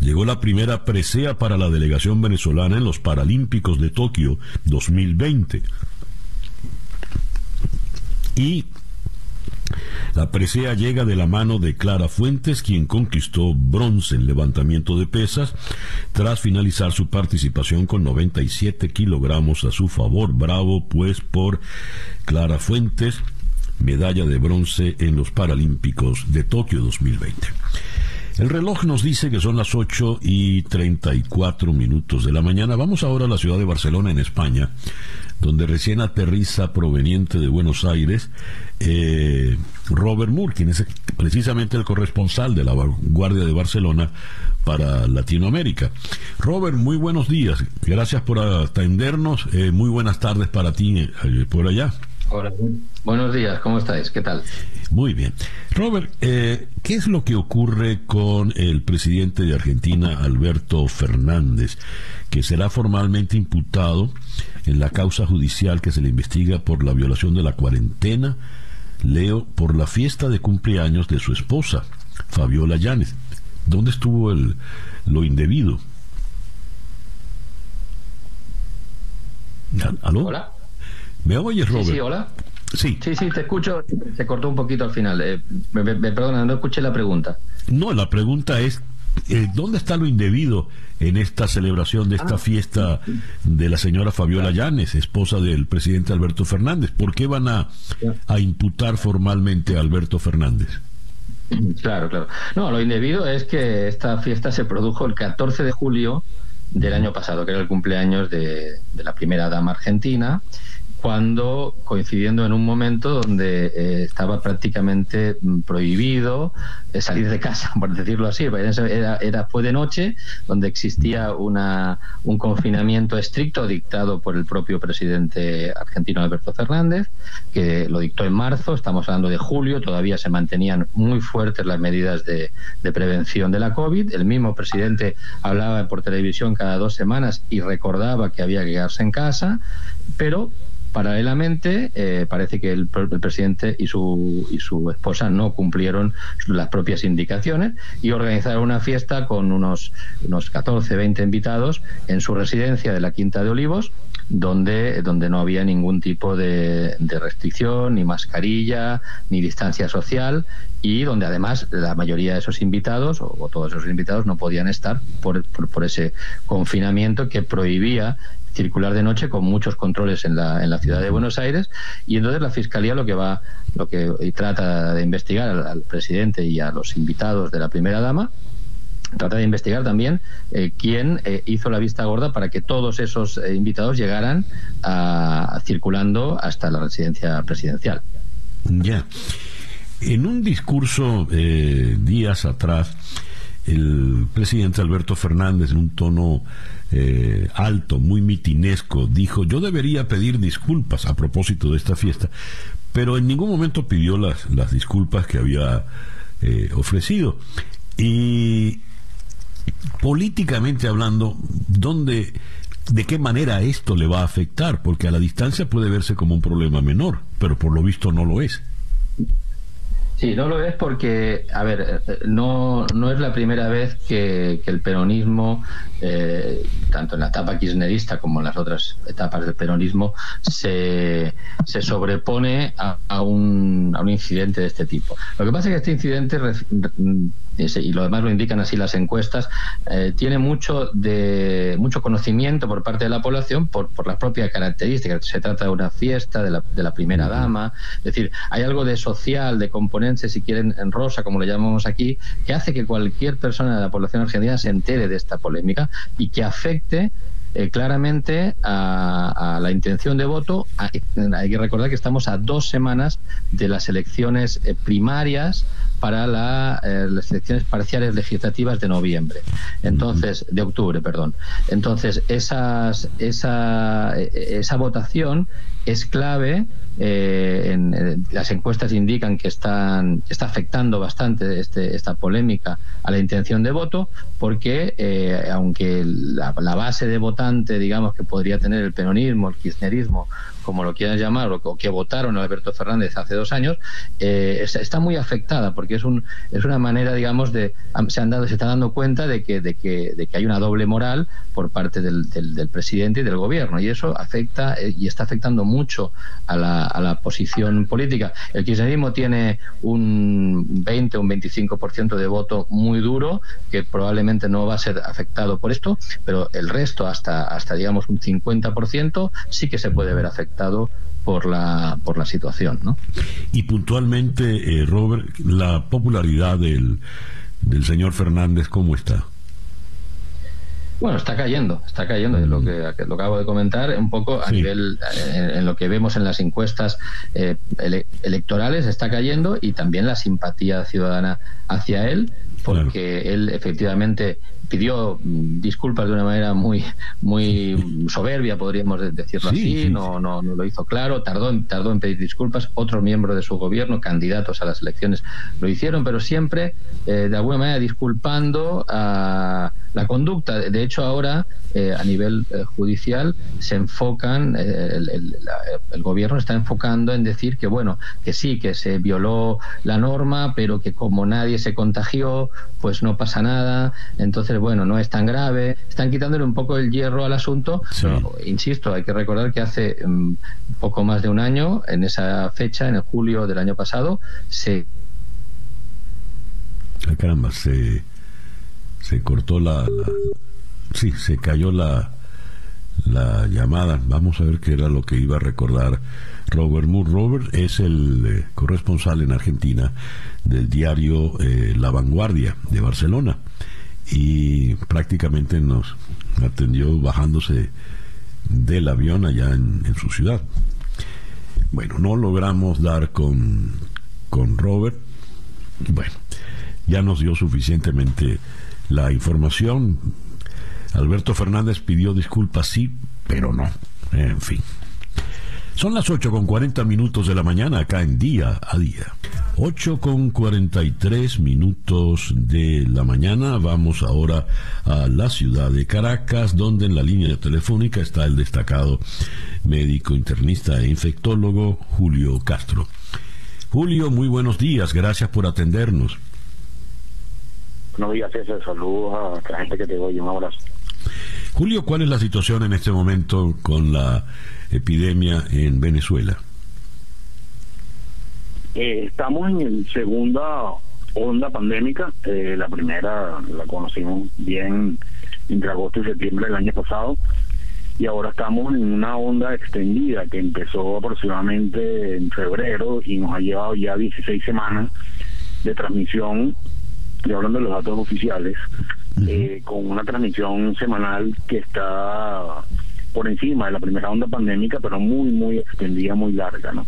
Llegó la primera presea para la delegación venezolana en los Paralímpicos de Tokio 2020. Y la presea llega de la mano de Clara Fuentes, quien conquistó bronce en levantamiento de pesas tras finalizar su participación con 97 kilogramos a su favor. Bravo pues por Clara Fuentes, medalla de bronce en los Paralímpicos de Tokio 2020. El reloj nos dice que son las 8 y 34 minutos de la mañana. Vamos ahora a la ciudad de Barcelona, en España, donde recién aterriza proveniente de Buenos Aires eh, Robert Moore, quien es precisamente el corresponsal de la Guardia de Barcelona para Latinoamérica. Robert, muy buenos días. Gracias por atendernos. Eh, muy buenas tardes para ti eh, por allá. Hola, buenos días, ¿cómo estáis? ¿Qué tal? Muy bien. Robert, eh, ¿qué es lo que ocurre con el presidente de Argentina, Alberto Fernández, que será formalmente imputado en la causa judicial que se le investiga por la violación de la cuarentena, leo, por la fiesta de cumpleaños de su esposa, Fabiola Llanes? ¿Dónde estuvo el, lo indebido? ¿Aló? Hola. ¿Me oyes, Robert? Sí, sí, hola. Sí. Sí, sí, te escucho. Se cortó un poquito al final. Eh, me, me, perdona, no escuché la pregunta. No, la pregunta es, eh, ¿dónde está lo indebido en esta celebración de esta ah. fiesta de la señora Fabiola Llanes, esposa del presidente Alberto Fernández? ¿Por qué van a, a imputar formalmente a Alberto Fernández? Claro, claro. No, lo indebido es que esta fiesta se produjo el 14 de julio del año pasado, que era el cumpleaños de, de la primera dama argentina cuando coincidiendo en un momento donde eh, estaba prácticamente mm, prohibido eh, salir de casa, por decirlo así. Era, era, fue de noche, donde existía una, un confinamiento estricto dictado por el propio presidente argentino Alberto Fernández, que lo dictó en marzo, estamos hablando de julio, todavía se mantenían muy fuertes las medidas de, de prevención de la COVID. El mismo presidente hablaba por televisión cada dos semanas y recordaba que había que quedarse en casa, pero Paralelamente, eh, parece que el, presidente y su, y su esposa no cumplieron las propias indicaciones y organizaron una fiesta con unos, unos 14, 20 invitados en su residencia de la Quinta de Olivos, donde, donde no había ningún tipo de, restricción, ni mascarilla, ni distancia social y donde además la mayoría de esos invitados o, todos esos invitados no podían estar por, por, ese confinamiento que prohibía circular de noche con muchos controles en la, en la ciudad de Buenos Aires y entonces la fiscalía lo que va lo que trata de investigar al, presidente y a los invitados de la primera dama trata de investigar también eh, quién eh, hizo la vista gorda para que todos esos eh, invitados llegaran a, circulando hasta la residencia presidencial. Ya. En un discurso días atrás, el presidente Alberto Fernández, en un tono eh, alto, muy mitinesco, dijo, yo debería pedir disculpas a propósito de esta fiesta, pero en ningún momento pidió las, las disculpas que había eh, ofrecido. Y políticamente hablando, ¿dónde, ¿de qué manera esto le va a afectar? Porque a la distancia puede verse como un problema menor, pero por lo visto no lo es. Sí, no lo es porque, a ver, eh, no, no es la primera vez que, el peronismo, eh, tanto en la etapa kirchnerista como en las otras etapas del peronismo, se, se sobrepone a, un, a un incidente de este tipo. Lo que pasa es que este incidente y lo demás lo indican así las encuestas, eh, tiene mucho de mucho conocimiento por parte de la población por, por las propias características. Se trata de una fiesta de la, de la primera dama, es decir, hay algo de social, de componente, si quieren, en rosa, como le llamamos aquí, que hace que cualquier persona de la población argentina se entere de esta polémica y que afecte eh, claramente a, la intención de voto. hay que recordar que estamos a dos semanas de las elecciones eh, primarias para eh, las elecciones parciales legislativas de noviembre. Entonces, de octubre, perdón. Entonces, esas, esa, esa votación es clave eh, en, las encuestas indican que están, está afectando bastante este, esta polémica a la intención de voto, porque eh, aunque la, base de votante, digamos, que podría tener el peronismo, el kirchnerismo, como lo quieran llamar, o que votaron Alberto Fernández hace dos años, eh, está muy afectada porque es, un, es una manera, digamos, de se han dado, se está dando cuenta de que, de que, de que hay una doble moral por parte del, del, presidente y del gobierno y eso afecta eh, y está afectando mucho a la, a la posición política. El kirchnerismo tiene un 20 o un 25% de voto muy duro que probablemente no va a ser afectado por esto, pero el resto hasta hasta digamos un 50% sí que se puede ver afectado por la, por la situación. ¿no? Y puntualmente, eh, Robert, la popularidad del, del señor Fernández, ¿cómo está? Bueno, está cayendo, está cayendo, lo mm. que, lo acabo de comentar, un poco a nivel, eh, en, lo que vemos en las encuestas eh, electorales, está cayendo y también la simpatía ciudadana hacia él, porque él efectivamente pidió mm, disculpas de una manera muy muy soberbia, podríamos decirlo así, no, no, no lo hizo claro, tardó en, tardó en pedir disculpas, otros miembros de su gobierno, candidatos a las elecciones, lo hicieron, pero siempre eh, de alguna manera disculpando a la conducta. De hecho, ahora eh, a nivel eh, judicial se enfocan, el, el, gobierno está enfocando en decir que, bueno, que sí, que se violó la norma, pero que como nadie se contagió, pues no pasa nada. Entonces, bueno, no es tan grave. Están quitándole un poco el hierro al asunto. insisto, hay que recordar que hace mm, poco más de un año, en esa fecha, en el julio del año pasado, se... caramba, se, se cortó la, Sí, se cayó la, la llamada. Vamos a ver qué era lo que iba a recordar Robert Moore. Robert es el eh, corresponsal en Argentina del diario eh, La Vanguardia de Barcelona y prácticamente nos atendió bajándose del avión allá en, su ciudad. Bueno, no logramos dar con, con Robert. Bueno, ya nos dio suficientemente la información. Alberto Fernández pidió disculpas, sí, pero no. En fin. Son las 8 con 40 minutos de la mañana acá en día a día. 8 con 43 minutos de la mañana. Vamos ahora a la ciudad de Caracas, donde en la línea telefónica está el destacado médico internista e infectólogo Julio Castro. Julio, muy buenos días. Gracias por atendernos. Buenos días, César. Saludos a la gente que te doy. Un abrazo. Julio, ¿cuál es la situación en este momento con la epidemia en Venezuela? Eh, estamos en segunda onda pandémica. Eh, la primera la conocimos bien entre agosto y septiembre del año pasado. Y ahora estamos en una onda extendida que empezó aproximadamente en febrero y nos ha llevado ya 16 semanas de transmisión, y hablando de los datos oficiales, eh, con una transmisión semanal que está por encima de la primera onda pandémica, pero muy, muy extendida, muy larga. ¿no?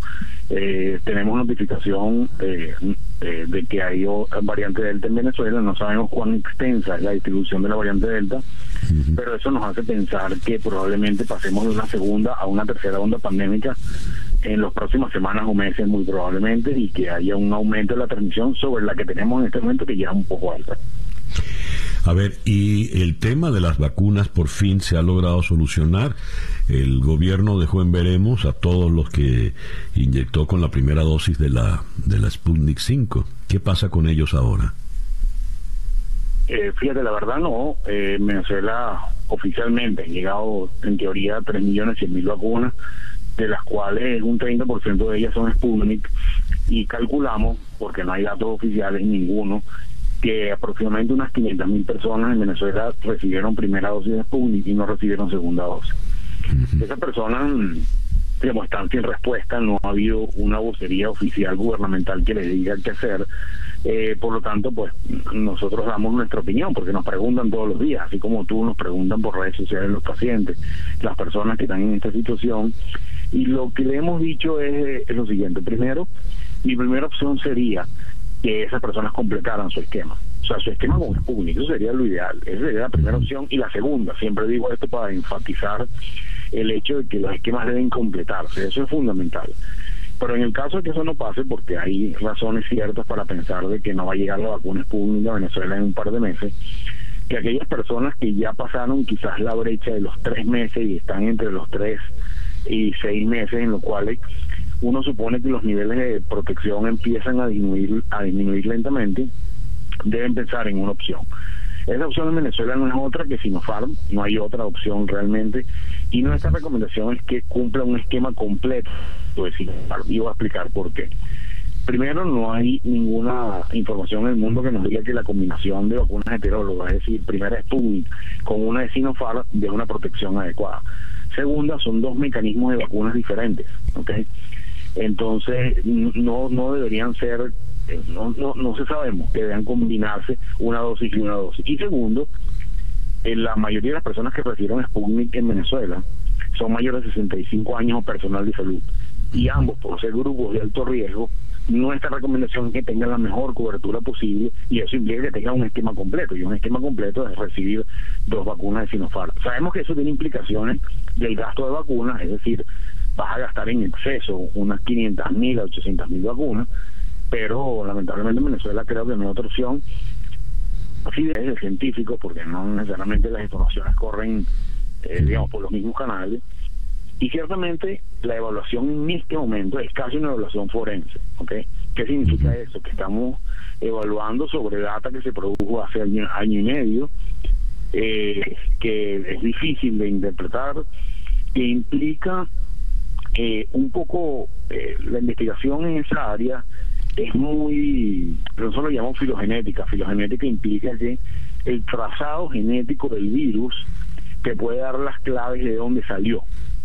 Eh, tenemos notificación eh, de que hay variante Delta en Venezuela, no sabemos cuán extensa es la distribución de la variante Delta, pero eso nos hace pensar que probablemente pasemos de una segunda a una tercera onda pandémica en las próximas semanas o meses muy probablemente y que haya un aumento de la transmisión sobre la que tenemos en este momento que ya es un poco alta. A ver, y el tema de las vacunas por fin se ha logrado solucionar. El gobierno dejó en veremos a todos los que inyectó con la primera dosis de la, de la Sputnik 5. ¿Qué pasa con ellos ahora? Eh, fíjate, la verdad no. Eh, Venezuela oficialmente han llegado en teoría 3 millones y mil vacunas, de las cuales un 30% de ellas son Sputnik y calculamos, porque no hay datos oficiales ninguno, que aproximadamente unas 500 mil personas en Venezuela recibieron primera dosis de Sputnik y no recibieron segunda dosis. Esas personas digamos, están sin respuesta, no ha habido una vocería oficial gubernamental que les diga qué hacer. Eh, por lo tanto, pues nosotros damos nuestra opinión, porque nos preguntan todos los días, así como tú nos preguntan por redes sociales los pacientes, las personas que están en esta situación. Y lo que le hemos dicho es, es lo siguiente. Primero, mi primera opción sería que esas personas completaran su esquema. O sea, su esquema con público, eso sería lo ideal. Esa sería la primera opción. Y la segunda, siempre digo esto para enfatizar el hecho de que los esquemas deben completarse, eso es fundamental. Pero en el caso de que eso no pase, porque hay razones ciertas para pensar de que no va a llegar la vacuna Sputnik a Venezuela en un par de meses, que aquellas personas que ya pasaron quizás la brecha de los tres meses y están entre los tres y seis meses en los cuales uno supone que los niveles de protección empiezan a disminuir, a disminuir lentamente, deben pensar en una opción. Esa opción en Venezuela no es otra que Sinopharm, no hay otra opción realmente, y nuestra recomendación es que cumpla un esquema completo de Sinopharm, y voy a explicar por qué. Primero, no hay ninguna información en el mundo que nos diga que la combinación de vacunas heterólogas, es decir, primera Sputnik con una de Sinopharm, de una protección adecuada. Segunda, son dos mecanismos de vacunas diferentes, ¿ok? Entonces, no, no deberían ser, eh, no, no, no se sabemos que deberían combinarse una dosis y una dosis. Y segundo, en la mayoría de las personas que recibieron Sputnik en Venezuela son mayores de 65 años o personal de salud. Y ambos, por ser grupos de alto riesgo, nuestra recomendación es que tengan la mejor cobertura posible y eso implica que tengan un esquema completo y un esquema completo es recibir dos vacunas de Sinopharm. Sabemos que eso tiene implicaciones del gasto de vacunas, es decir, vas a gastar en exceso unas 500 mil a 800 mil vacunas, pero lamentablemente en Venezuela creo que no hay otra opción así de científico porque no necesariamente las informaciones corren eh, digamos por los mismos canales y ciertamente la evaluación en este momento es casi una evaluación forense, ¿ok? ¿Qué significa eso? Que estamos evaluando sobre data que se produjo hace año, año y medio, eh, que es difícil de interpretar, que implica eh, un poco eh, la investigación en esa área es muy, nosotros lo llamamos filogenética. Filogenética implica que el trazado genético del virus te puede dar las claves de dónde salió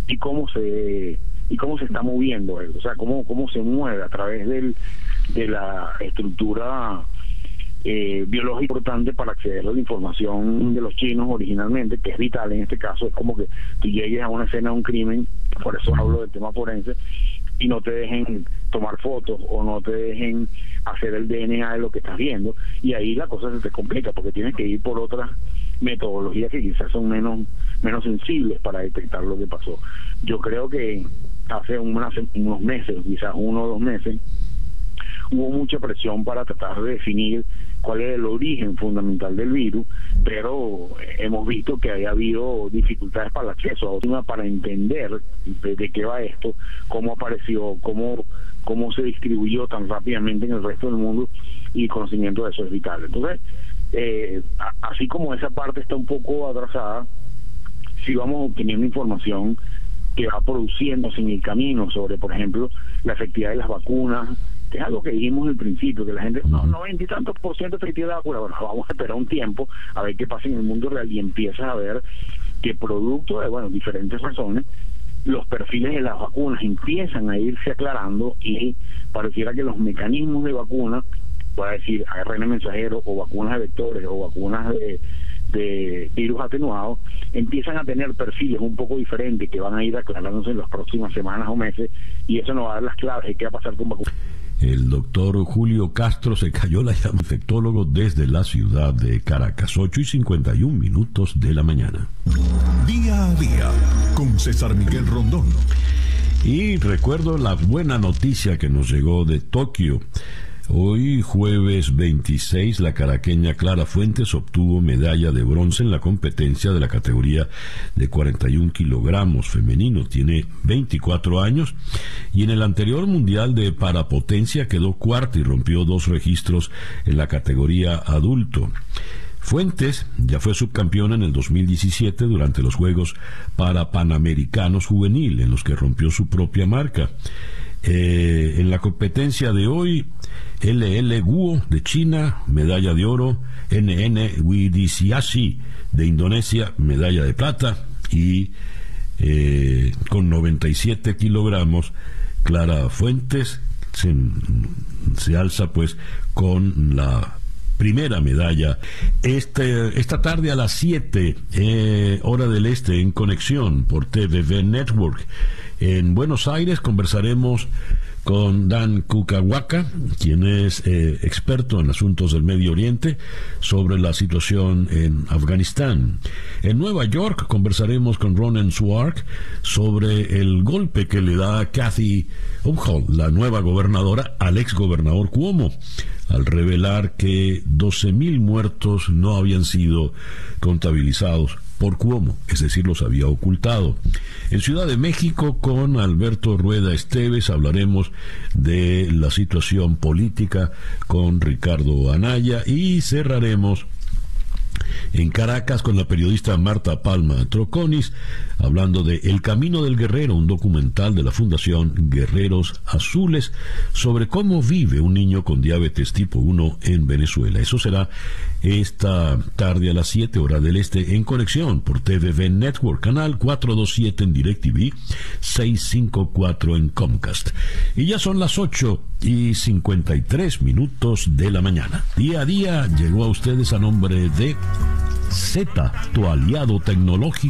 y cómo se y cómo se está moviendo él, o sea, cómo cómo se mueve a través del de la estructura eh, biológica importante para acceder a la información de los chinos originalmente, que es vital en este caso, es como que tú llegues a una escena de un crimen, por eso hablo del tema forense, y no te dejen tomar fotos o no te dejen hacer el DNA de lo que estás viendo, y ahí la cosa se te complica porque tienes que ir por otras metodologías que quizás son menos menos sensibles para detectar lo que pasó. Yo creo que hace unos meses, quizás uno o dos meses, hubo mucha presión para tratar de definir cuál es el origen fundamental del virus, pero hemos visto que haya habido dificultades para el acceso a para entender de, qué va esto, cómo apareció, cómo cómo se distribuyó tan rápidamente en el resto del mundo y el conocimiento de eso es vital. Entonces, eh, así como esa parte está un poco atrasada, si vamos obteniendo información que va produciéndose en el camino sobre, por ejemplo, la efectividad de las vacunas, es algo que dijimos al principio, que la gente, no, no y tantos por ciento efectividad de vacuna, bueno, vamos a esperar un tiempo a ver qué pasa en el mundo real y empiezas a ver que producto de, bueno, diferentes razones, los perfiles de las vacunas empiezan a irse aclarando y pareciera que los mecanismos de vacuna, puede decir ARN mensajero o vacunas de vectores o vacunas de de virus atenuados empiezan a tener perfiles un poco diferentes que van a ir aclarándose en las próximas semanas o meses y eso nos va a dar las claves de qué va a pasar con vacunas. El doctor Julio Castro se cayó la llama infectólogo desde la ciudad de Caracas, 8 y 51 minutos de la mañana. Día a día con César Miguel Rondón. Y recuerdo la buena noticia que nos llegó de Tokio. Hoy, jueves 26, la caraqueña Clara Fuentes obtuvo medalla de bronce en la competencia de la categoría de 41 kilogramos femenino. Tiene 24 años y en el anterior mundial de parapotencia quedó cuarta y rompió dos registros en la categoría adulto. Fuentes ya fue subcampeona en el 2017 durante los Juegos para Panamericanos Juvenil, en los que rompió su propia marca. Eh, en la competencia de hoy, LL Guo de China, medalla de oro, NN Widisiasi de Indonesia, medalla de plata, y eh, con 97 kilogramos, Clara Fuentes se, se alza pues con la primera medalla. Este, esta tarde a las 7, eh, hora del este, en conexión por TVV Network. En Buenos Aires conversaremos con Dan Kukawaka, quien es eh, experto en asuntos del Medio Oriente, sobre la situación en Afganistán. En Nueva York conversaremos con Ronan Swark sobre el golpe que le da Kathy La nueva gobernadora, al ex gobernador Cuomo, al revelar que 12.000 muertos no habían sido contabilizados por Cuomo, es decir, los había ocultado. En Ciudad de México, con Alberto Rueda Esteves, hablaremos de la situación política con Ricardo Anaya y cerraremos en Caracas con la periodista Marta Palma Troconis, hablando de El Camino del Guerrero, un documental de la Fundación Guerreros Azules sobre cómo vive un niño con diabetes tipo 1 en Venezuela. Eso será esta tarde a las 7 horas del este en conexión por TVV Network, canal 427 en DirecTV, 654 en Comcast. Y ya son las 8 y 53 minutos de la mañana. Día a día llegó a ustedes a nombre de Z, tu aliado tecnológico